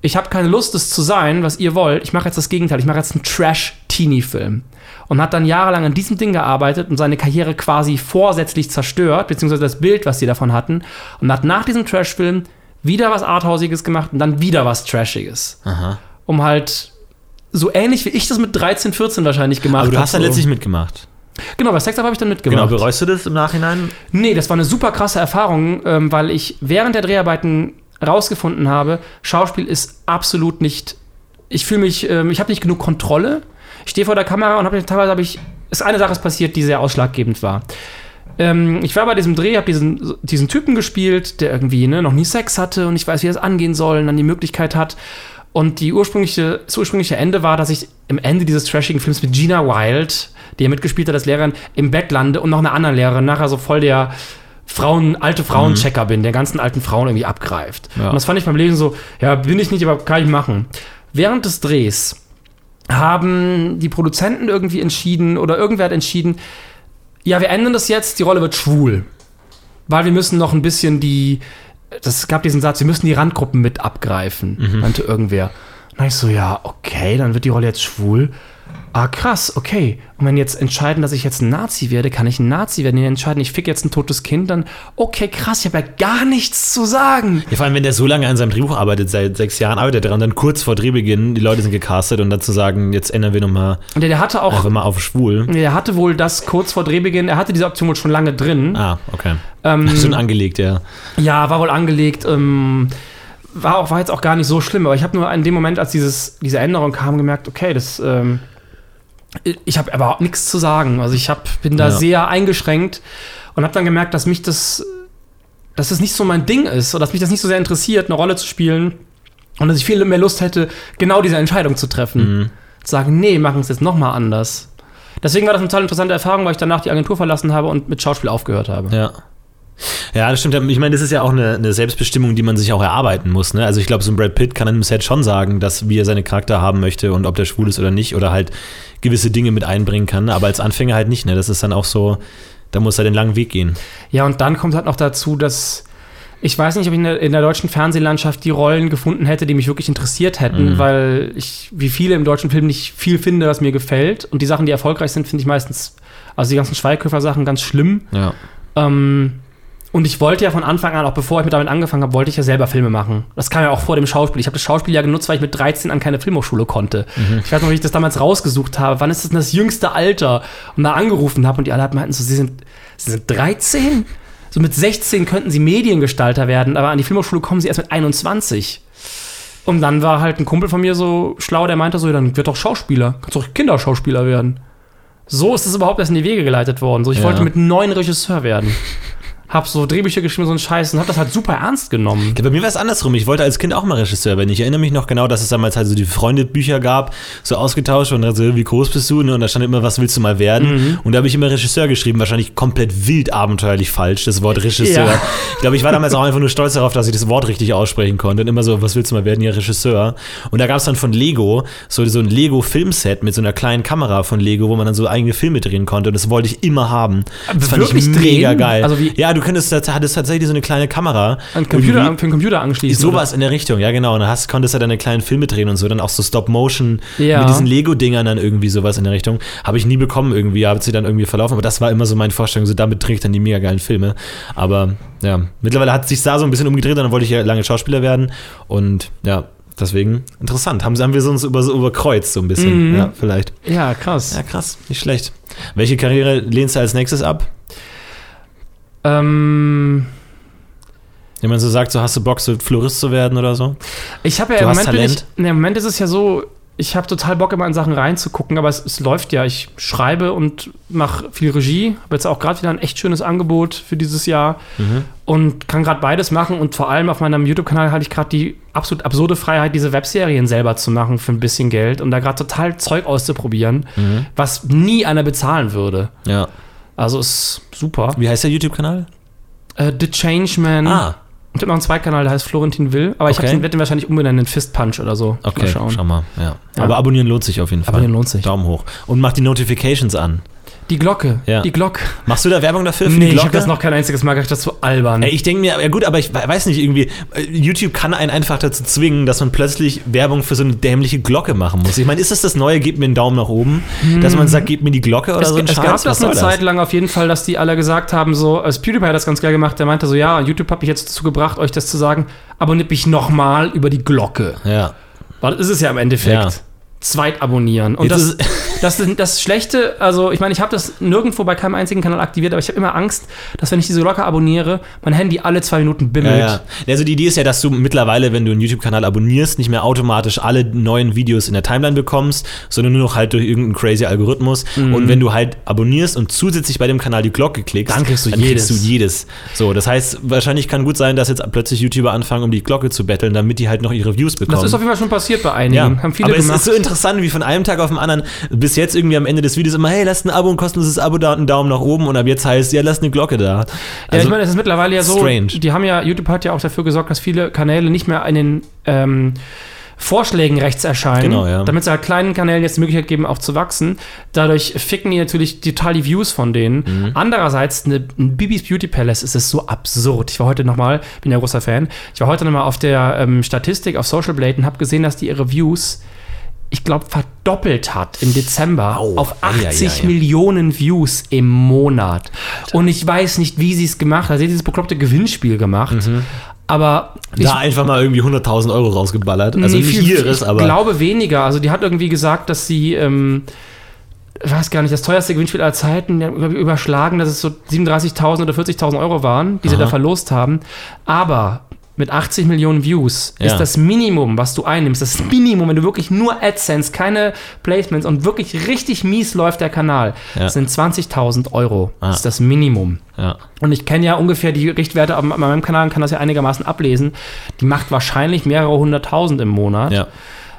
[SPEAKER 2] ich habe keine Lust, es zu sein, was ihr wollt. Ich mache jetzt das Gegenteil. Ich mache jetzt einen Trash-Teenie-Film. Und hat dann jahrelang an diesem Ding gearbeitet und seine Karriere quasi vorsätzlich zerstört, beziehungsweise das Bild, was sie davon hatten. Und hat nach diesem Trash-Film wieder was Arthausiges gemacht und dann wieder was Trashiges.
[SPEAKER 1] Aha.
[SPEAKER 2] Um halt so ähnlich wie ich das mit 13, 14 wahrscheinlich gemacht
[SPEAKER 1] Aber du hast dann
[SPEAKER 2] so.
[SPEAKER 1] letztlich mitgemacht.
[SPEAKER 2] Genau, bei Sex Up habe ich dann
[SPEAKER 1] Genau,
[SPEAKER 2] mitgemacht.
[SPEAKER 1] bereust du das im Nachhinein?
[SPEAKER 2] Nee, das war eine super krasse Erfahrung, ähm, weil ich während der Dreharbeiten rausgefunden habe, Schauspiel ist absolut nicht. Ich fühle mich, ähm, ich habe nicht genug Kontrolle. Ich stehe vor der Kamera und habe teilweise habe ich. Ist eine Sache passiert, die sehr ausschlaggebend war. Ähm, ich war bei diesem Dreh, habe diesen, diesen Typen gespielt, der irgendwie ne, noch nie Sex hatte und ich weiß, wie das angehen soll und dann die Möglichkeit hat. Und die ursprüngliche, das ursprüngliche Ende war, dass ich im Ende dieses trashigen Films mit Gina Wild, die ja mitgespielt hat als Lehrerin, im Bett lande und noch eine andere Lehrerin, nachher so voll der Frauen, alte Frauenchecker bin, der ganzen alten Frauen irgendwie abgreift.
[SPEAKER 1] Ja.
[SPEAKER 2] Und das fand ich beim Lesen so, ja, bin ich nicht, aber kann ich machen. Während des Drehs haben die Produzenten irgendwie entschieden oder irgendwer hat entschieden, ja, wir ändern das jetzt, die Rolle wird schwul. Weil wir müssen noch ein bisschen die, das gab diesen Satz, wir müssen die Randgruppen mit abgreifen, meinte irgendwer. Und dann ich so, ja, okay, dann wird die Rolle jetzt schwul. Ah, krass, okay. Und wenn jetzt entscheiden, dass ich jetzt ein Nazi werde, kann ich ein Nazi werden. Wenn die entscheiden, ich fick jetzt ein totes Kind, dann, okay, krass, ich habe ja gar nichts zu sagen.
[SPEAKER 1] Ja, vor allem, wenn der so lange an seinem Drehbuch arbeitet, seit sechs Jahren arbeitet er dran, dann kurz vor Drehbeginn, die Leute sind gecastet und dann zu sagen, jetzt ändern wir nochmal
[SPEAKER 2] Und der, der hatte auch,
[SPEAKER 1] einfach mal auf schwul.
[SPEAKER 2] der hatte wohl das kurz vor Drehbeginn, er hatte diese Option wohl schon lange drin.
[SPEAKER 1] Ah, okay.
[SPEAKER 2] Ähm,
[SPEAKER 1] Schon angelegt, ja.
[SPEAKER 2] Ja, war wohl angelegt. Ähm, war, auch, war jetzt auch gar nicht so schlimm, aber ich habe nur in dem Moment, als dieses, diese Änderung kam, gemerkt, okay, das. Ähm, ich habe überhaupt nichts zu sagen. Also ich hab, bin da
[SPEAKER 1] Ja.
[SPEAKER 2] sehr eingeschränkt und habe dann gemerkt, dass mich das, dass das nicht so mein Ding ist oder dass mich das nicht so sehr interessiert, eine Rolle zu spielen und dass ich viel mehr Lust hätte, genau diese Entscheidung zu treffen.
[SPEAKER 1] Mhm.
[SPEAKER 2] Zu sagen, nee, machen es jetzt noch mal anders. Deswegen war das eine total interessante Erfahrung, weil ich danach die Agentur verlassen habe und mit Schauspiel aufgehört habe.
[SPEAKER 1] Ja. Ja, das stimmt. Ich meine, das ist ja auch eine, eine Selbstbestimmung, die man sich auch erarbeiten muss. Ne? Also ich glaube, so ein Brad Pitt kann im Set schon sagen, dass wie er seine Charakter haben möchte und ob der schwul ist oder nicht oder halt gewisse Dinge mit einbringen kann. Aber als Anfänger halt nicht. Ne? Das ist dann auch so, da muss er den langen Weg gehen.
[SPEAKER 2] Ja, und dann kommt halt noch dazu, dass ich weiß nicht, ob ich in der, in der deutschen Fernsehlandschaft die Rollen gefunden hätte, die mich wirklich interessiert hätten,
[SPEAKER 1] Mhm.
[SPEAKER 2] weil ich, wie viele im deutschen Film, nicht viel finde, was mir gefällt. Und die Sachen, die erfolgreich sind, finde ich meistens, also die ganzen Schweighöfer-Sachen ganz schlimm.
[SPEAKER 1] Ja.
[SPEAKER 2] Ähm, Und ich wollte ja von Anfang an, auch bevor ich mit damit angefangen habe, wollte ich ja selber Filme machen. Das kam ja auch vor dem Schauspiel. Ich habe das Schauspiel ja genutzt, weil ich mit 13 an keine Filmhochschule konnte.
[SPEAKER 1] Mhm.
[SPEAKER 2] Ich weiß noch, wie ich das damals rausgesucht habe. Wann ist das denn das jüngste Alter? Und da angerufen habe und die alle meinten so, sie sind, sie sind 13? So mit 16 könnten sie Mediengestalter werden, aber an die Filmhochschule kommen sie erst mit 21. Und dann war halt ein Kumpel von mir so schlau, der meinte so, dann wird doch Schauspieler. Kannst doch Kinderschauspieler werden. So ist es überhaupt erst in die Wege geleitet worden. So, ich
[SPEAKER 1] Ja.
[SPEAKER 2] wollte mit neun Regisseur werden. Hab so Drehbücher geschrieben, so einen Scheiß und hab das halt super ernst genommen.
[SPEAKER 1] Ja, bei mir war es andersrum. Ich wollte als Kind auch mal Regisseur werden. Ich erinnere mich noch genau, dass es damals halt so die Freundebücher gab, so ausgetauscht und dann so, wie groß bist du? Ne? Und da stand immer, was willst du mal werden?
[SPEAKER 2] Mhm.
[SPEAKER 1] Und da habe ich immer Regisseur geschrieben, wahrscheinlich komplett wild abenteuerlich falsch, das Wort Regisseur.
[SPEAKER 2] Ja.
[SPEAKER 1] Ich glaube, ich war damals auch einfach nur stolz darauf, dass ich das Wort richtig aussprechen konnte. Und immer so, was willst du mal werden? Ja, Regisseur. Und da gab es dann von Lego so, so ein Lego-Filmset mit so einer kleinen Kamera von Lego, wo man dann so eigene Filme drehen konnte. Und das wollte ich immer haben. Das fand ich
[SPEAKER 2] Wirklich
[SPEAKER 1] mega
[SPEAKER 2] drehen?
[SPEAKER 1] geil.
[SPEAKER 2] Also wie-
[SPEAKER 1] ja, du könntest, hattest tatsächlich so eine kleine Kamera.
[SPEAKER 2] An Computer, für den Computer anschließen.
[SPEAKER 1] Sowas in der Richtung, ja genau. Und dann hast, konntest du deine kleinen Filme drehen und so, dann auch so Stop-Motion
[SPEAKER 2] Ja.
[SPEAKER 1] mit diesen Lego-Dingern dann irgendwie sowas in der Richtung. Habe ich nie bekommen irgendwie, hat sie dann irgendwie verlaufen, aber das war immer so meine Vorstellung, so damit drehe ich dann die mega geilen Filme. Aber ja, mittlerweile hat sich da so ein bisschen umgedreht, und dann wollte ich ja lange Schauspieler werden und ja, deswegen interessant. Haben, haben wir uns über, so überkreuzt so ein bisschen,
[SPEAKER 2] Mhm.
[SPEAKER 1] ja, vielleicht.
[SPEAKER 2] Ja, krass.
[SPEAKER 1] Ja, krass, nicht schlecht. Welche Karriere lehnst du als nächstes ab?
[SPEAKER 2] Ähm,
[SPEAKER 1] Wenn man so sagt, so hast du Bock, so Florist zu werden oder so?
[SPEAKER 2] ich habe ja
[SPEAKER 1] Du
[SPEAKER 2] im Moment, ich,
[SPEAKER 1] Talent?
[SPEAKER 2] ne, im Moment ist es ja so, ich habe total Bock immer in Sachen reinzugucken, aber es, es läuft ja. Ich schreibe und mache viel Regie. Habe jetzt auch gerade wieder ein echt schönes Angebot für dieses Jahr
[SPEAKER 1] Mhm.
[SPEAKER 2] und kann gerade beides machen und vor allem auf meinem YouTube-Kanal hatte ich gerade die absolut absurde Freiheit, diese Webserien selber zu machen für ein bisschen Geld und da gerade total Zeug auszuprobieren,
[SPEAKER 1] Mhm.
[SPEAKER 2] was nie einer bezahlen würde.
[SPEAKER 1] Ja.
[SPEAKER 2] Also ist super.
[SPEAKER 1] Wie heißt der YouTube-Kanal?
[SPEAKER 2] Äh, The Changeman.
[SPEAKER 1] Ah,
[SPEAKER 2] Ich habe noch einen Zweitkanal, der heißt Florentin Will, aber ich
[SPEAKER 1] Okay.
[SPEAKER 2] hab den, den wahrscheinlich umbenennen in Fist Punch oder so.
[SPEAKER 1] okay,
[SPEAKER 2] Mal schauen.
[SPEAKER 1] schau mal. Ja.
[SPEAKER 2] Ja.
[SPEAKER 1] Aber abonnieren lohnt sich auf jeden Fall.
[SPEAKER 2] Abonnieren lohnt sich.
[SPEAKER 1] Daumen hoch. Und mach die Notifications an.
[SPEAKER 2] Die Glocke.
[SPEAKER 1] Ja.
[SPEAKER 2] Die Glocke.
[SPEAKER 1] Machst du da Werbung dafür? Für
[SPEAKER 2] Nee,
[SPEAKER 1] die
[SPEAKER 2] ich habe
[SPEAKER 1] Glocke?
[SPEAKER 2] das noch kein einziges Mal gemacht, das ist so albern.
[SPEAKER 1] Ey, ich denke mir, ja gut, aber ich we- weiß nicht, irgendwie, äh, YouTube kann einen einfach dazu zwingen, dass man plötzlich Werbung für so eine dämliche Glocke machen muss. Ich meine, ist das das Neue, gebt mir einen Daumen nach oben, dass man sagt, gebt mir die Glocke oder
[SPEAKER 2] es,
[SPEAKER 1] so ein
[SPEAKER 2] es
[SPEAKER 1] Scheiß?
[SPEAKER 2] gab das eine
[SPEAKER 1] soll
[SPEAKER 2] Zeit lang auf jeden Fall, dass die alle gesagt haben, so, als PewDiePie hat das ganz geil gemacht, der meinte so, ja, YouTube hat mich jetzt dazu gebracht, euch das zu sagen, abonniert mich nochmal über die Glocke.
[SPEAKER 1] Ja.
[SPEAKER 2] Weil das ist es ja im Endeffekt.
[SPEAKER 1] Ja.
[SPEAKER 2] Zweit abonnieren. Und
[SPEAKER 1] Jetzt
[SPEAKER 2] das, das, das Schlechte, also ich meine, ich habe das nirgendwo bei keinem einzigen Kanal aktiviert, aber ich habe immer Angst, dass wenn ich diese Glocke abonniere, mein Handy alle zwei Minuten
[SPEAKER 1] Ja,
[SPEAKER 2] bimmelt.
[SPEAKER 1] ja. Also die Idee ist ja, dass du mittlerweile, wenn du einen YouTube-Kanal abonnierst, nicht mehr automatisch alle neuen Videos in der Timeline bekommst, sondern nur noch halt durch irgendeinen crazy Algorithmus. Und wenn du halt abonnierst und zusätzlich bei dem Kanal die Glocke klickst,
[SPEAKER 2] Dann kriegst du
[SPEAKER 1] kriegst
[SPEAKER 2] jedes.
[SPEAKER 1] du jedes. So, das heißt, wahrscheinlich kann gut sein, dass jetzt plötzlich YouTuber anfangen, um die Glocke zu betteln, damit die halt noch ihre Views bekommen.
[SPEAKER 2] Das ist auf jeden Fall schon passiert bei einigen.
[SPEAKER 1] ja,
[SPEAKER 2] Haben viele
[SPEAKER 1] aber es
[SPEAKER 2] gemacht.
[SPEAKER 1] ist so interessant, wie von einem Tag auf den anderen bis jetzt irgendwie am Ende des Videos immer, hey, lasst ein Abo, ein kostenloses Abo da und einen Daumen nach oben und ab jetzt heißt, ja, lasst eine Glocke da.
[SPEAKER 2] ja,
[SPEAKER 1] Also,
[SPEAKER 2] ich meine, es ist mittlerweile ja so,
[SPEAKER 1] strange.
[SPEAKER 2] die haben ja, YouTube hat ja auch dafür gesorgt, dass viele Kanäle nicht mehr den ähm, Vorschlägen rechts erscheinen,
[SPEAKER 1] Genau, ja.
[SPEAKER 2] damit sie halt kleinen Kanälen jetzt die Möglichkeit geben, auch zu wachsen. Dadurch ficken die natürlich total die Views von denen.
[SPEAKER 1] Mhm.
[SPEAKER 2] Andererseits, eine, ein Bibis Beauty Palace ist es so absurd. Ich war heute nochmal, bin ja großer Fan, ich war heute nochmal auf der ähm, Statistik auf Social Blade und habe gesehen, dass die ihre Views ich glaube, verdoppelt hat im Dezember
[SPEAKER 1] Au,
[SPEAKER 2] auf
[SPEAKER 1] ei, ei,
[SPEAKER 2] 80
[SPEAKER 1] ei.
[SPEAKER 2] Millionen Views im Monat. Und ich weiß nicht, wie sie es gemacht hat. Sie hat dieses bekloppte Gewinnspiel gemacht. Aber ich,
[SPEAKER 1] Mhm. da einfach mal irgendwie 100.000 Euro rausgeballert. Also
[SPEAKER 2] nee,
[SPEAKER 1] nicht ihres,
[SPEAKER 2] ich
[SPEAKER 1] aber.
[SPEAKER 2] glaube weniger. Also die hat irgendwie gesagt, dass sie, ähm, ich weiß gar nicht, das teuerste Gewinnspiel aller Zeiten, ich, überschlagen, dass es so 37.000 oder 40.000 Euro waren, die sie
[SPEAKER 1] Aha.
[SPEAKER 2] da verlost haben. Aber mit 80 Millionen Views
[SPEAKER 1] Ja.
[SPEAKER 2] ist das Minimum, was du einnimmst, das Minimum, wenn du wirklich nur AdSense, keine Placements und wirklich richtig mies läuft der Kanal,
[SPEAKER 1] Ja.
[SPEAKER 2] sind 20.000 Euro.
[SPEAKER 1] Ah.
[SPEAKER 2] Das ist das Minimum.
[SPEAKER 1] ja.
[SPEAKER 2] Und ich kenne ja ungefähr die Richtwerte auf meinem Kanal und kann das ja einigermaßen ablesen. Die macht wahrscheinlich mehrere hunderttausend im Monat.
[SPEAKER 1] Ja.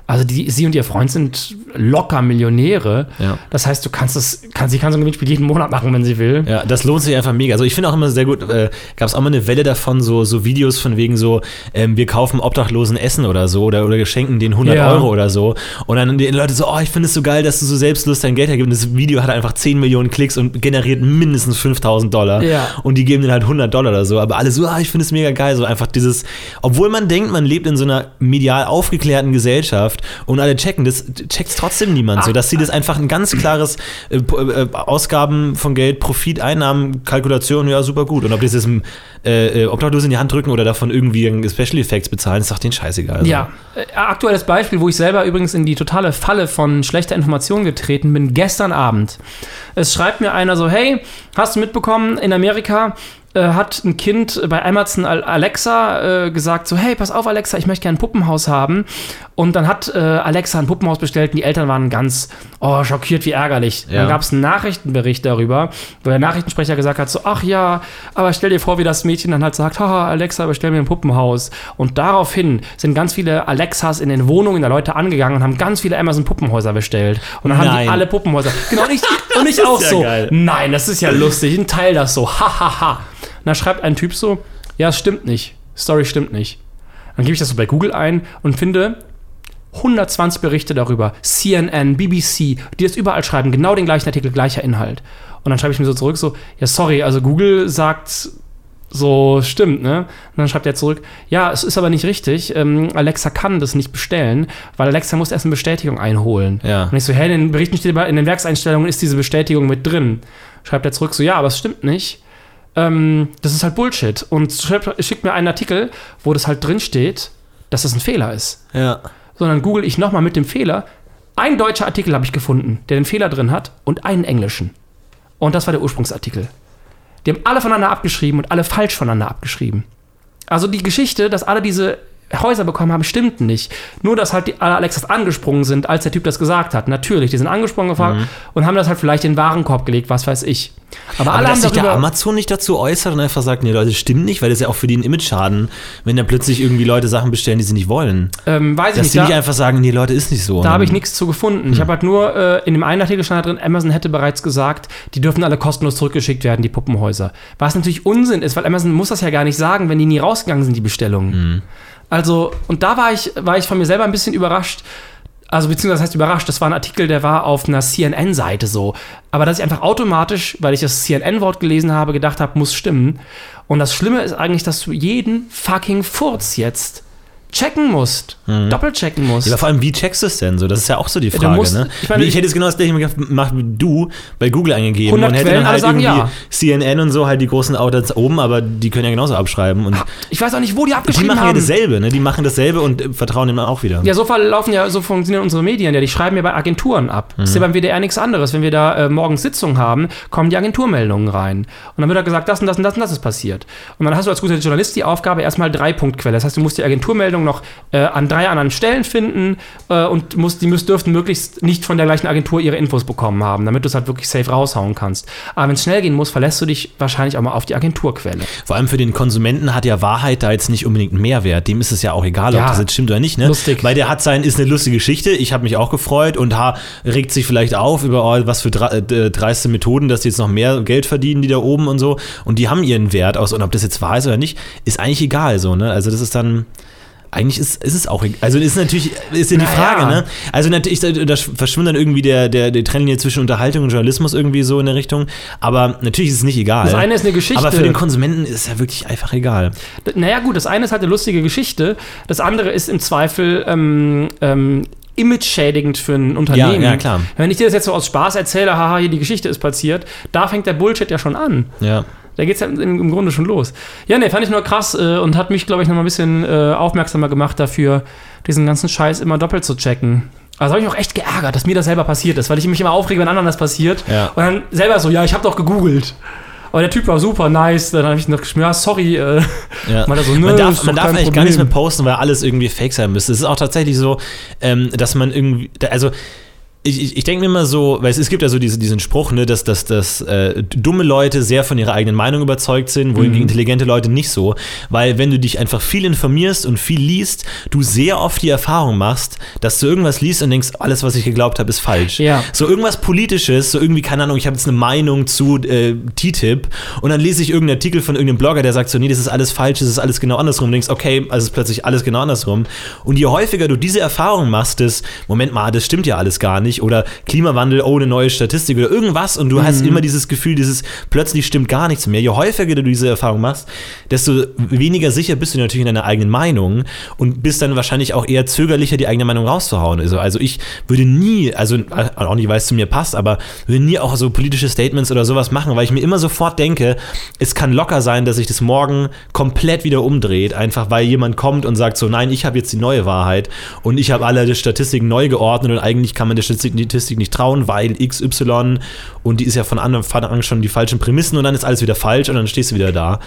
[SPEAKER 2] Also die, sie und ihr Freund sind locker Millionäre.
[SPEAKER 1] Ja.
[SPEAKER 2] Das heißt, du kannst das, kann, sie kann so ein Gewinnspiel jeden Monat machen, wenn sie will.
[SPEAKER 1] Ja, das lohnt sich einfach mega. Also ich finde auch immer sehr gut, äh, gab es auch mal eine Welle davon, so, so Videos von wegen so, ähm, wir kaufen Obdachlosen Essen oder so oder, oder geschenken denen 100
[SPEAKER 2] Ja.
[SPEAKER 1] Euro oder so. Und dann die Leute so, oh, ich finde es so geil, dass du so selbstlos dein Geld hergibst. Und das Video hat einfach 10 Millionen Klicks und generiert mindestens 5000 Dollar.
[SPEAKER 2] Ja.
[SPEAKER 1] Und die geben denen halt 100 Dollar oder so. Aber alle so, ah, ich finde es mega geil. So einfach dieses, obwohl man denkt, man lebt in so einer medial aufgeklärten Gesellschaft, Gesellschaft und alle checken das, checkt trotzdem niemand. So, dass sie das einfach ein ganz klares äh, äh, Ausgaben von Geld, Profit, Einnahmen, Kalkulation, ja, super gut. Und ob das jetzt äh, äh Obdachlos in die Hand drücken oder davon irgendwie Special Effects bezahlen, ist doch denen scheißegal.
[SPEAKER 2] Also. Ja, äh, aktuelles Beispiel, wo ich selber übrigens in die totale Falle von schlechter Information getreten bin, gestern Abend. Es schreibt mir einer so, hey, hast du mitbekommen, in Amerika hat ein Kind bei Amazon Alexa äh, gesagt, so, hey, pass auf, Alexa, ich möchte gerne ein Puppenhaus haben. Und dann hat äh, Alexa ein Puppenhaus bestellt und die Eltern waren ganz, oh, schockiert, wie ärgerlich. Ja. Dann gab es einen Nachrichtenbericht darüber, wo der Nachrichtensprecher gesagt hat, so, ach ja, aber stell dir vor, wie das Mädchen dann halt sagt, haha, Alexa, bestell mir ein Puppenhaus. Und daraufhin sind ganz viele Alexas in den Wohnungen der Leute angegangen und haben ganz viele Amazon-Puppenhäuser bestellt. Und dann Nein. haben die alle Puppenhäuser. Genau, und ich, und ich auch ja so. Geil. Nein, das ist ja lustig, ein Teil das so, hahaha. Ha, ha. Dann schreibt ein Typ so, ja, es stimmt nicht. Story stimmt nicht. Dann gebe ich das so bei Google ein und finde 120 Berichte darüber. CNN, BBC, die das überall schreiben, genau den gleichen Artikel, gleicher Inhalt. Und dann schreibe ich mir so zurück, so, ja, sorry, also Google sagt so, stimmt, ne? Und dann schreibt er zurück, ja, es ist aber nicht richtig. Ähm, Alexa kann das nicht bestellen, weil Alexa muss erst eine Bestätigung einholen.
[SPEAKER 1] Ja.
[SPEAKER 2] Und ich so, hä, in den Berichten steht in den Werkseinstellungen ist diese Bestätigung mit drin. Schreibt er zurück, so, ja, aber es stimmt nicht ähm, das ist halt Bullshit. Und schickt mir einen Artikel, wo das halt drin steht, dass das ein Fehler ist.
[SPEAKER 1] Ja.
[SPEAKER 2] Sondern google ich nochmal mit dem Fehler. Ein deutscher Artikel habe ich gefunden, der den Fehler drin hat und einen englischen. Und das war der Ursprungsartikel. Die haben alle voneinander abgeschrieben und alle falsch voneinander abgeschrieben. Also die Geschichte, dass alle diese Häuser bekommen haben, stimmt nicht. Nur, dass halt die Alexas angesprungen sind, als der Typ das gesagt hat. Natürlich, die sind angesprungen gefahren mhm. und haben das halt vielleicht in den Warenkorb gelegt, was weiß ich.
[SPEAKER 1] Aber, Aber alle dass sich der Amazon nicht dazu äußert und einfach sagt, nee, Leute, das stimmt nicht, weil das ist ja auch für die ein Image-Schaden, wenn da plötzlich irgendwie Leute Sachen bestellen, die sie nicht wollen.
[SPEAKER 2] Ähm, weiß
[SPEAKER 1] dass
[SPEAKER 2] ich nicht.
[SPEAKER 1] Dass die nicht einfach sagen, nee, Leute, ist nicht so.
[SPEAKER 2] Da habe ich nichts zu gefunden. Mhm. Ich habe halt nur, äh, in dem einen Artikel stand drin, Amazon hätte bereits gesagt, die dürfen alle kostenlos zurückgeschickt werden, die Puppenhäuser. Was natürlich Unsinn ist, weil Amazon muss das ja gar nicht sagen, wenn die nie rausgegangen sind, die Bestellungen. Mhm. Also, und da war ich, war ich von mir selber ein bisschen überrascht. Also, beziehungsweise heißt überrascht, das war ein Artikel, der war auf einer CNN-Seite so. Aber dass ich einfach automatisch, weil ich das CNN-Wort gelesen habe, gedacht habe, muss stimmen. Und das Schlimme ist eigentlich, dass du jeden fucking Furz jetzt checken musst, mhm. doppelchecken musst.
[SPEAKER 1] Ja, vor allem, wie checkst du es denn so? Das ist ja auch so die Frage. Musst, ne? ich, meine, ich, hätte es genau das gleiche gemacht wie du bei Google eingegeben
[SPEAKER 2] und hätte dann halt sagen, irgendwie ja.
[SPEAKER 1] CNN und so halt die großen Outlets oben, aber die können ja genauso abschreiben. Und
[SPEAKER 2] ich weiß auch nicht, wo die abgeschrieben haben.
[SPEAKER 1] Die machen ja dasselbe, ne? Die machen dasselbe und äh, vertrauen dem auch wieder.
[SPEAKER 2] Ja, so verlaufen ja, so funktionieren unsere Medien ja. Die schreiben ja bei Agenturen ab. Mhm. Das ist ja beim WDR nichts anderes. Wenn wir da äh, morgens Sitzung haben, kommen die Agenturmeldungen rein. Und dann wird da gesagt, das und das und das und das ist passiert. Und dann hast du als guter Journalist die Aufgabe, erstmal drei Punktquelle. Das heißt, du musst die Agenturmeldung noch äh, an drei anderen Stellen finden äh, und muss, die müssen, dürften möglichst nicht von der gleichen Agentur ihre Infos bekommen haben, damit du es halt wirklich safe raushauen kannst. Aber wenn es schnell gehen muss, verlässt du dich wahrscheinlich auch mal auf die Agenturquelle.
[SPEAKER 1] Vor allem für den Konsumenten hat ja Wahrheit da jetzt nicht unbedingt einen Mehrwert. Dem ist es ja auch egal, ja, ob das jetzt stimmt oder nicht. Ne?
[SPEAKER 2] Lustig.
[SPEAKER 1] Weil der hat sein, ist eine lustige Geschichte. Ich habe mich auch gefreut und ha, regt sich vielleicht auf über oh, was für äh, dreiste Methoden, dass die jetzt noch mehr Geld verdienen, die da oben und so. Und die haben ihren Wert aus. Und ob das jetzt wahr ist oder nicht, ist eigentlich egal so. Ne? Also das ist dann eigentlich ist, ist es auch, also ist natürlich, ist ja die naja. Frage, ne? Also natürlich, da verschwimmt dann irgendwie der, der, der Trennlinie zwischen Unterhaltung und Journalismus irgendwie so in der Richtung, aber natürlich ist es nicht egal.
[SPEAKER 2] Das eine ist eine Geschichte.
[SPEAKER 1] Aber für den Konsumenten ist es ja wirklich einfach egal.
[SPEAKER 2] Naja gut, das eine ist halt eine lustige Geschichte, das andere ist im Zweifel ähm, ähm, image-schädigend für ein Unternehmen.
[SPEAKER 1] Ja, ja, klar.
[SPEAKER 2] Wenn ich dir das jetzt so aus Spaß erzähle, haha, hier die Geschichte ist passiert, da fängt der Bullshit ja schon an.
[SPEAKER 1] Ja.
[SPEAKER 2] Da geht es ja im, im, Grunde schon los. Ja, ne, fand ich nur krass äh, und hat mich, glaube ich, noch mal ein bisschen äh, aufmerksamer gemacht dafür, diesen ganzen Scheiß immer doppelt zu checken. Also habe ich auch echt geärgert, dass mir das selber passiert ist, weil ich mich immer aufrege, wenn anderen das passiert.
[SPEAKER 1] Ja.
[SPEAKER 2] Und dann selber so, ja, ich habe doch gegoogelt. Aber der Typ war super nice. Dann habe ich noch geschrieben, ja, sorry. Äh,
[SPEAKER 1] ja. man, so, man darf, man darf eigentlich Problem. gar nichts mehr posten, weil alles irgendwie fake sein müsste. Es ist auch tatsächlich so, ähm, dass man irgendwie, also ich, ich, ich denke mir immer so, weil es, es gibt ja so diese, diesen Spruch, ne, dass, dass, dass äh, dumme Leute sehr von ihrer eigenen Meinung überzeugt sind, wohingegen mhm. intelligente Leute nicht so. Weil wenn du dich einfach viel informierst und viel liest, du sehr oft die Erfahrung machst, dass du irgendwas liest und denkst, alles, was ich geglaubt habe, ist falsch.
[SPEAKER 2] Ja.
[SPEAKER 1] So irgendwas Politisches, so irgendwie, keine Ahnung, ich habe jetzt eine Meinung zu äh, TTIP und dann lese ich irgendeinen Artikel von irgendeinem Blogger, der sagt so, nee, das ist alles falsch, das ist alles genau andersrum. Und denkst, okay, also ist plötzlich alles genau andersrum. Und je häufiger du diese Erfahrung machst, ist, Moment mal, das stimmt ja alles gar nicht nicht. Oder Klimawandel, oh, eine neue Statistik oder irgendwas und du hast immer dieses Gefühl, dieses plötzlich stimmt gar nichts mehr. Je häufiger du diese Erfahrung machst, desto weniger sicher bist du natürlich in deiner eigenen Meinung und bist dann wahrscheinlich auch eher zögerlicher, die eigene Meinung rauszuhauen. Also, also ich würde nie, also auch nicht, weil es zu mir passt, aber würde nie auch so politische Statements oder sowas machen, weil ich mir immer sofort denke, es kann locker sein, dass sich das morgen komplett wieder umdreht, einfach weil jemand kommt und sagt so, nein, ich habe jetzt die neue Wahrheit und ich habe alle Statistiken neu geordnet und eigentlich kann man der Statistik nicht trauen, weil XY und die ist ja von Anfang an schon die falschen Prämissen und dann ist alles wieder falsch und dann stehst du wieder da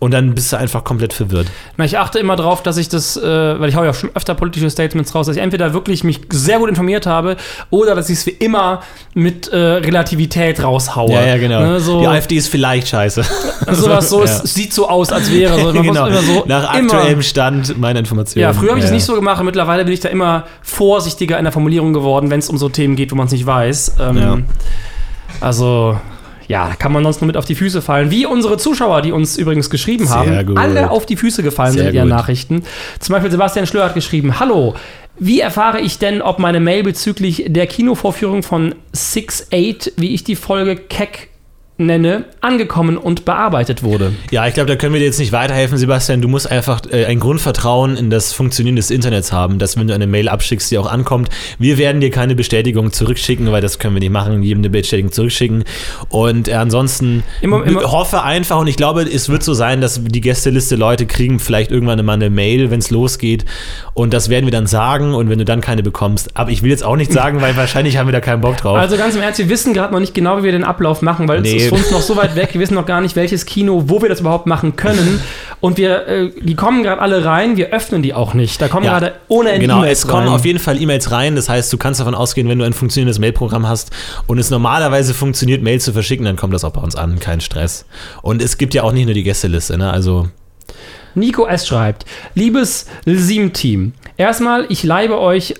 [SPEAKER 1] und dann bist du einfach komplett verwirrt.
[SPEAKER 2] Na, ich achte immer darauf, dass ich das, äh, weil ich hau ja schon öfter politische Statements raus, dass ich entweder wirklich mich sehr gut informiert habe oder dass ich es wie immer mit äh, Relativität raushaue.
[SPEAKER 1] Ja, ja, genau.
[SPEAKER 2] Ne, so,
[SPEAKER 1] die AfD ist vielleicht scheiße.
[SPEAKER 2] sowas so,
[SPEAKER 1] Ja.
[SPEAKER 2] es sieht so aus, als wäre. So,
[SPEAKER 1] genau.
[SPEAKER 2] so,
[SPEAKER 1] Nach aktuellem Stand meiner Informationen.
[SPEAKER 2] Ja, früher habe ich das
[SPEAKER 1] Ja.
[SPEAKER 2] nicht so gemacht, mittlerweile bin ich da immer vorsichtiger in der Formulierung geworden, wenn es um so Themen geht, wo man es nicht weiß. Ähm,
[SPEAKER 1] Ja.
[SPEAKER 2] Also, ja, da kann man sonst nur mit auf die Füße fallen. Wie unsere Zuschauer, die uns übrigens geschrieben
[SPEAKER 1] Sehr
[SPEAKER 2] haben,
[SPEAKER 1] gut.
[SPEAKER 2] alle auf die Füße gefallen
[SPEAKER 1] Sehr
[SPEAKER 2] sind in ihren
[SPEAKER 1] gut.
[SPEAKER 2] Nachrichten. Zum Beispiel Sebastian Schlör hat geschrieben, Hallo, wie erfahre ich denn, ob meine Mail bezüglich der Kinovorführung von 6-8, wie ich die Folge Keck nenne, angekommen und bearbeitet wurde?
[SPEAKER 1] Ja, ich glaube, da können wir dir jetzt nicht weiterhelfen, Sebastian. Du musst einfach äh, ein Grundvertrauen in das Funktionieren des Internets haben, dass wenn du eine Mail abschickst, die auch ankommt. Wir werden dir keine Bestätigung zurückschicken, weil das können wir nicht machen, jedem eine Bestätigung zurückschicken. Und äh, ansonsten
[SPEAKER 2] Immer- immer-
[SPEAKER 1] hoffe einfach und ich glaube, es wird so sein, dass die Gästeliste Leute kriegen vielleicht irgendwann mal eine Mail, wenn es losgeht. Und das werden wir dann sagen und wenn du dann keine bekommst. Aber ich will jetzt auch nicht sagen, weil wahrscheinlich haben wir da keinen Bock drauf.
[SPEAKER 2] Also ganz im Ernst, wir wissen gerade noch nicht genau, wie wir den Ablauf machen, weil
[SPEAKER 1] Nee.
[SPEAKER 2] es ist für uns noch so weit weg. Wir wissen noch gar nicht, welches Kino, wo wir das überhaupt machen können. Und wir, äh, die kommen gerade alle rein, wir öffnen die auch nicht. Da kommen
[SPEAKER 1] Ja.
[SPEAKER 2] gerade ohne Ende
[SPEAKER 1] Genau,
[SPEAKER 2] E-Mails
[SPEAKER 1] es kommen
[SPEAKER 2] rein.
[SPEAKER 1] auf jeden Fall E-Mails rein. Das heißt, du kannst davon ausgehen, wenn du ein funktionierendes Mailprogramm hast und es normalerweise funktioniert, Mail zu verschicken, dann kommt das auch bei uns an. Kein Stress. Und es gibt ja auch nicht nur die Gästeliste, ne? Also,
[SPEAKER 2] Nico S. schreibt, liebes Sim-Team, erstmal, ich leibe euch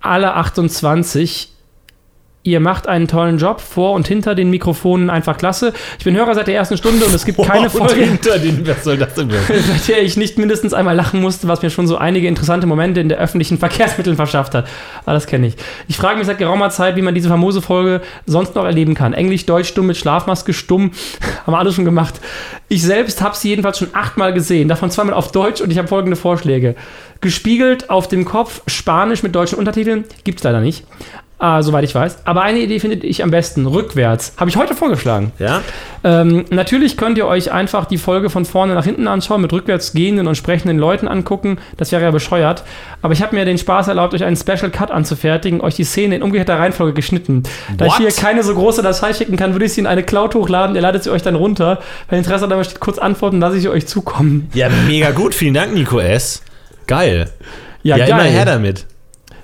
[SPEAKER 2] alle 28. Ihr macht einen tollen Job vor und hinter den Mikrofonen einfach klasse. Ich bin Hörer seit der ersten Stunde und es gibt keine
[SPEAKER 1] und
[SPEAKER 2] Folge,
[SPEAKER 1] hinter den, was soll das denn
[SPEAKER 2] bei der ich nicht mindestens einmal lachen musste, was mir schon so einige interessante Momente in der öffentlichen Verkehrsmitteln verschafft hat. Ah, das kenne ich. Ich frage mich seit geraumer Zeit, wie man diese famose Folge sonst noch erleben kann. Englisch, Deutsch, stumm mit Schlafmaske, stumm. Haben wir alles schon gemacht. Ich selbst habe sie jedenfalls schon achtmal gesehen, davon zweimal auf Deutsch und ich habe folgende Vorschläge. Gespiegelt auf dem Kopf, Spanisch mit deutschen Untertiteln, gibt es leider nicht. Ah, soweit ich weiß. Aber eine Idee finde ich am besten. Rückwärts. Habe ich heute vorgeschlagen.
[SPEAKER 1] Ja?
[SPEAKER 2] Ähm, natürlich könnt ihr euch einfach die Folge von vorne nach hinten anschauen, mit rückwärts gehenden und sprechenden Leuten angucken. Das wäre ja bescheuert. Aber ich habe mir den Spaß erlaubt, euch einen Special Cut anzufertigen, euch die Szene in umgekehrter Reihenfolge geschnitten. Da ich hier keine so große Datei schicken kann, würde ich sie in eine Cloud hochladen. Ihr ladet sie euch dann runter. Wenn Interesse daran steht, kurz antworten, lasse ich sie euch zukommen.
[SPEAKER 1] Ja, mega gut. Vielen Dank, Nico S. Geil.
[SPEAKER 2] Ja,
[SPEAKER 1] Ja, immer
[SPEAKER 2] geil.
[SPEAKER 1] her damit.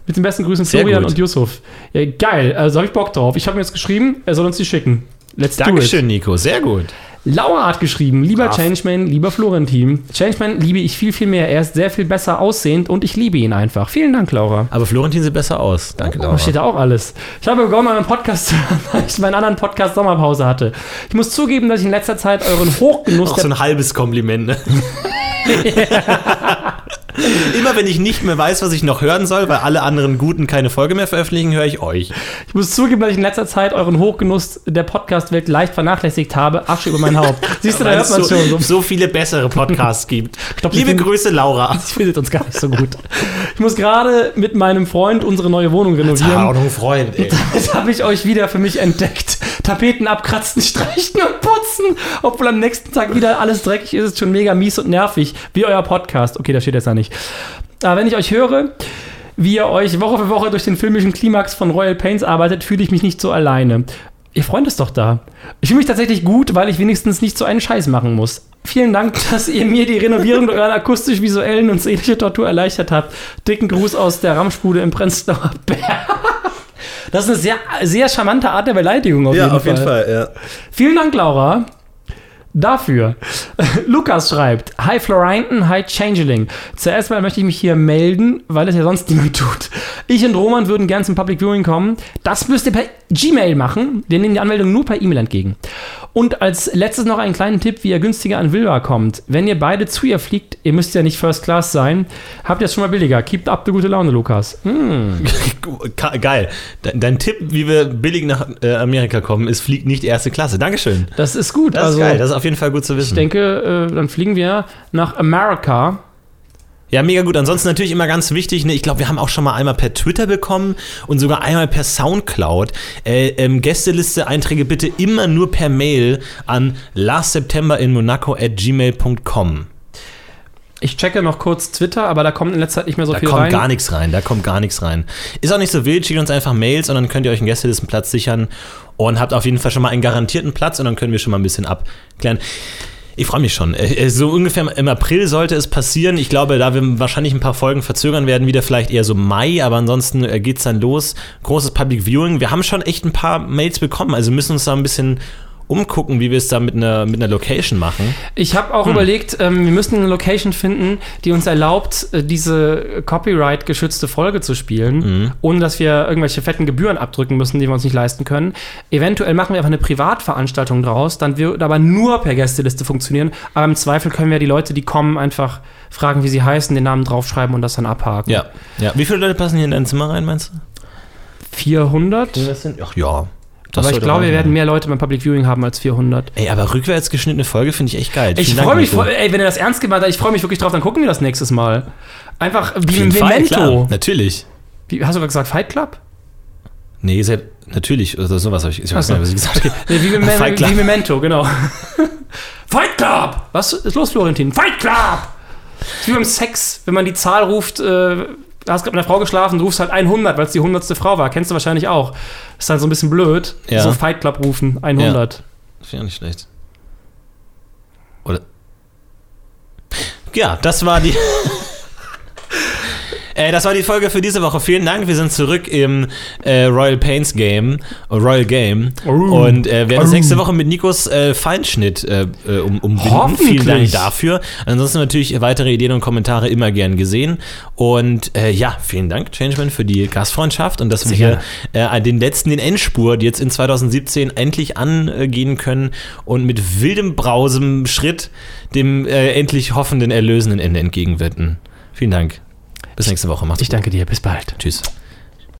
[SPEAKER 2] Mit den besten Grüßen
[SPEAKER 1] Sehr
[SPEAKER 2] Florian
[SPEAKER 1] gut.
[SPEAKER 2] und Yusuf. Ja, geil. Also habe ich Bock drauf. Ich habe mir jetzt geschrieben, er soll uns die schicken. Let's do it.
[SPEAKER 1] Dankeschön, Nico. Sehr gut.
[SPEAKER 2] Laura hat geschrieben, lieber
[SPEAKER 1] Brav.
[SPEAKER 2] Changeman, lieber Florentin. Changeman liebe ich viel, viel mehr. Er ist sehr viel besser aussehend und ich liebe ihn einfach. Vielen Dank, Laura.
[SPEAKER 1] Aber Florentin sieht besser aus. Danke,
[SPEAKER 2] Da
[SPEAKER 1] Laura.
[SPEAKER 2] steht da auch alles. Ich habe begonnen, euren Podcast zu hören, weil ich meinen anderen Podcast Sommerpause hatte. Ich muss zugeben, dass ich in letzter Zeit euren Hochgenuss
[SPEAKER 1] Auch so ein halbes Kompliment, ne? Immer wenn ich nicht mehr weiß, was ich noch hören soll, weil alle anderen Guten keine Folge mehr veröffentlichen, höre ich euch.
[SPEAKER 2] Ich muss zugeben, dass ich in letzter Zeit euren Hochgenuss der Podcast-Welt leicht vernachlässigt habe. Asche über mein Haupt. Siehst du, da hört
[SPEAKER 1] es
[SPEAKER 2] man
[SPEAKER 1] so,
[SPEAKER 2] schon. So,
[SPEAKER 1] so viele bessere Podcasts gibt.
[SPEAKER 2] glaub,
[SPEAKER 1] Liebe
[SPEAKER 2] finden-
[SPEAKER 1] Grüße, Laura.
[SPEAKER 2] ich findet uns gar nicht so gut. Ich muss gerade mit meinem Freund unsere neue Wohnung renovieren.
[SPEAKER 1] noch ein Freund, ey.
[SPEAKER 2] Das habe ich euch wieder für mich entdeckt. Tapeten abkratzen, streichen und putzen. Obwohl am nächsten Tag wieder alles dreckig ist, ist schon mega mies und nervig. Wie euer Podcast. Okay, das steht jetzt da nicht. Aber wenn ich euch höre, wie ihr euch Woche für Woche durch den filmischen Klimax von Royal Pains arbeitet, fühle ich mich nicht so alleine. Ihr Freund ist doch da. Ich fühle mich tatsächlich gut, weil ich wenigstens nicht so einen Scheiß machen muss. Vielen Dank, dass ihr mir die Renovierung eurer akustisch-visuellen und seelische Tortur erleichtert habt. Dicken Gruß aus der Ramschbude im Prenzlauer Berg. Das ist eine sehr, sehr charmante Art der Beleidigung auf, jeden, Fall.
[SPEAKER 1] ja.
[SPEAKER 2] Vielen Dank, Laura. Dafür. Lukas schreibt: Hi Florinton, hi Changeling. Zuerst mal möchte ich mich hier melden, weil es ja sonst niemand tut. Ich und Roman würden gern zum Public Viewing kommen. Das müsst ihr per Gmail machen. Wir nehmen die Anmeldung nur per E-Mail entgegen. Und als letztes noch einen kleinen Tipp, wie ihr günstiger an Wilba kommt. Wenn ihr beide zu ihr fliegt, ihr müsst ja nicht First Class sein, habt ihr es schon mal billiger. Keep up the gute Laune, Lukas. Hm.
[SPEAKER 1] Geil. Dein, dein, Tipp, wie wir billig nach äh, Amerika kommen, ist, fliegt nicht erste Klasse. Dankeschön.
[SPEAKER 2] Das ist gut.
[SPEAKER 1] Das also, ist geil. Das ist auf jeden Fall gut zu wissen.
[SPEAKER 2] Ich denke, äh, dann fliegen wir nach Amerika
[SPEAKER 1] ja, mega gut. Ansonsten natürlich immer ganz wichtig, ne? ich glaube, wir haben auch schon mal einmal per Twitter bekommen und sogar einmal per Soundcloud. Äh, ähm, Gästeliste-Einträge bitte immer nur per Mail an lastseptemberinmonaco at gmail.com.
[SPEAKER 2] Ich checke noch kurz Twitter, aber da kommt in letzter Zeit nicht mehr so
[SPEAKER 1] da
[SPEAKER 2] viel rein.
[SPEAKER 1] Da kommt gar nichts rein, da kommt gar nichts rein. Ist auch nicht so wild, schickt uns einfach Mails und dann könnt ihr euch einen Gästelistenplatz sichern und habt auf jeden Fall schon mal einen garantierten Platz und dann können wir schon mal ein bisschen abklären. Ich freue mich schon. Äh, äh, so ungefähr im April sollte es passieren. Ich glaube, da wir wahrscheinlich ein paar Folgen verzögern werden, wieder vielleicht eher so Mai, aber ansonsten äh, geht es dann los. Großes Public Viewing. Wir haben schon echt ein paar Mails bekommen, also müssen uns da ein bisschen umgucken, wie wir es da mit einer, mit einer Location machen.
[SPEAKER 2] Ich habe auch hm. überlegt, ähm, wir müssen eine Location finden, die uns erlaubt, äh, diese Copyright-geschützte Folge zu spielen, mhm. ohne dass wir irgendwelche fetten Gebühren abdrücken müssen, die wir uns nicht leisten können. Eventuell machen wir einfach eine Privatveranstaltung draus, dann wird aber nur per Gästeliste funktionieren, aber im Zweifel können wir die Leute, die kommen, einfach fragen, wie sie heißen, den Namen draufschreiben und das dann abhaken.
[SPEAKER 1] Ja, ja. Wie viele Leute passen hier in dein Zimmer rein, meinst du?
[SPEAKER 2] 400?
[SPEAKER 1] Ach ja,
[SPEAKER 2] aber ich glaube, wir werden mehr Leute beim Public Viewing haben als 400.
[SPEAKER 1] Ey, aber rückwärts geschnittene Folge finde ich echt geil.
[SPEAKER 2] Ich freue mich, voll, ey, wenn ihr das ernst gemeint habt, ich freue mich wirklich drauf, dann gucken wir das nächstes Mal. Einfach wie ein Memento. Klar,
[SPEAKER 1] natürlich.
[SPEAKER 2] Wie, hast du gesagt Fight Club?
[SPEAKER 1] Nee, selbst, natürlich, oder sowas habe ich, ich weiß nicht, was ich gesagt habe.
[SPEAKER 2] Nee, wie, Mem Fight Club. wie Memento, genau. Fight Club! Was ist los, Florentin? Fight Club! Ist wie beim Sex, wenn man die Zahl ruft, äh, du hast gerade mit einer Frau geschlafen, du rufst halt 100, weil es die 100. Frau war. Kennst du wahrscheinlich auch. Ist halt so ein bisschen blöd. Ja. So Fight Club rufen, 100. Ja.
[SPEAKER 1] Finde ich auch nicht schlecht. Oder. Ja, das war die. Äh, das war die Folge für diese Woche. Vielen Dank. Wir sind zurück im äh, Royal Pains Game, Royal Game. Und äh, werden uns nächste Woche mit Nikos äh, Feinschnitt äh, äh, um, umbinden. Vielen Dank dafür. Ansonsten natürlich weitere Ideen und Kommentare immer gern gesehen. Und ja, vielen Dank, Changeman, für die Gastfreundschaft und dass Sicher. wir hier den letzten, den Endspurt jetzt in 2017 endlich angehen können und mit wildem, brausem Schritt dem endlich hoffenden, erlösenden Ende entgegenwirken. Vielen Dank. Bis nächste Woche.
[SPEAKER 2] Macht's Ich danke dir. Bis bald.
[SPEAKER 1] Tschüss.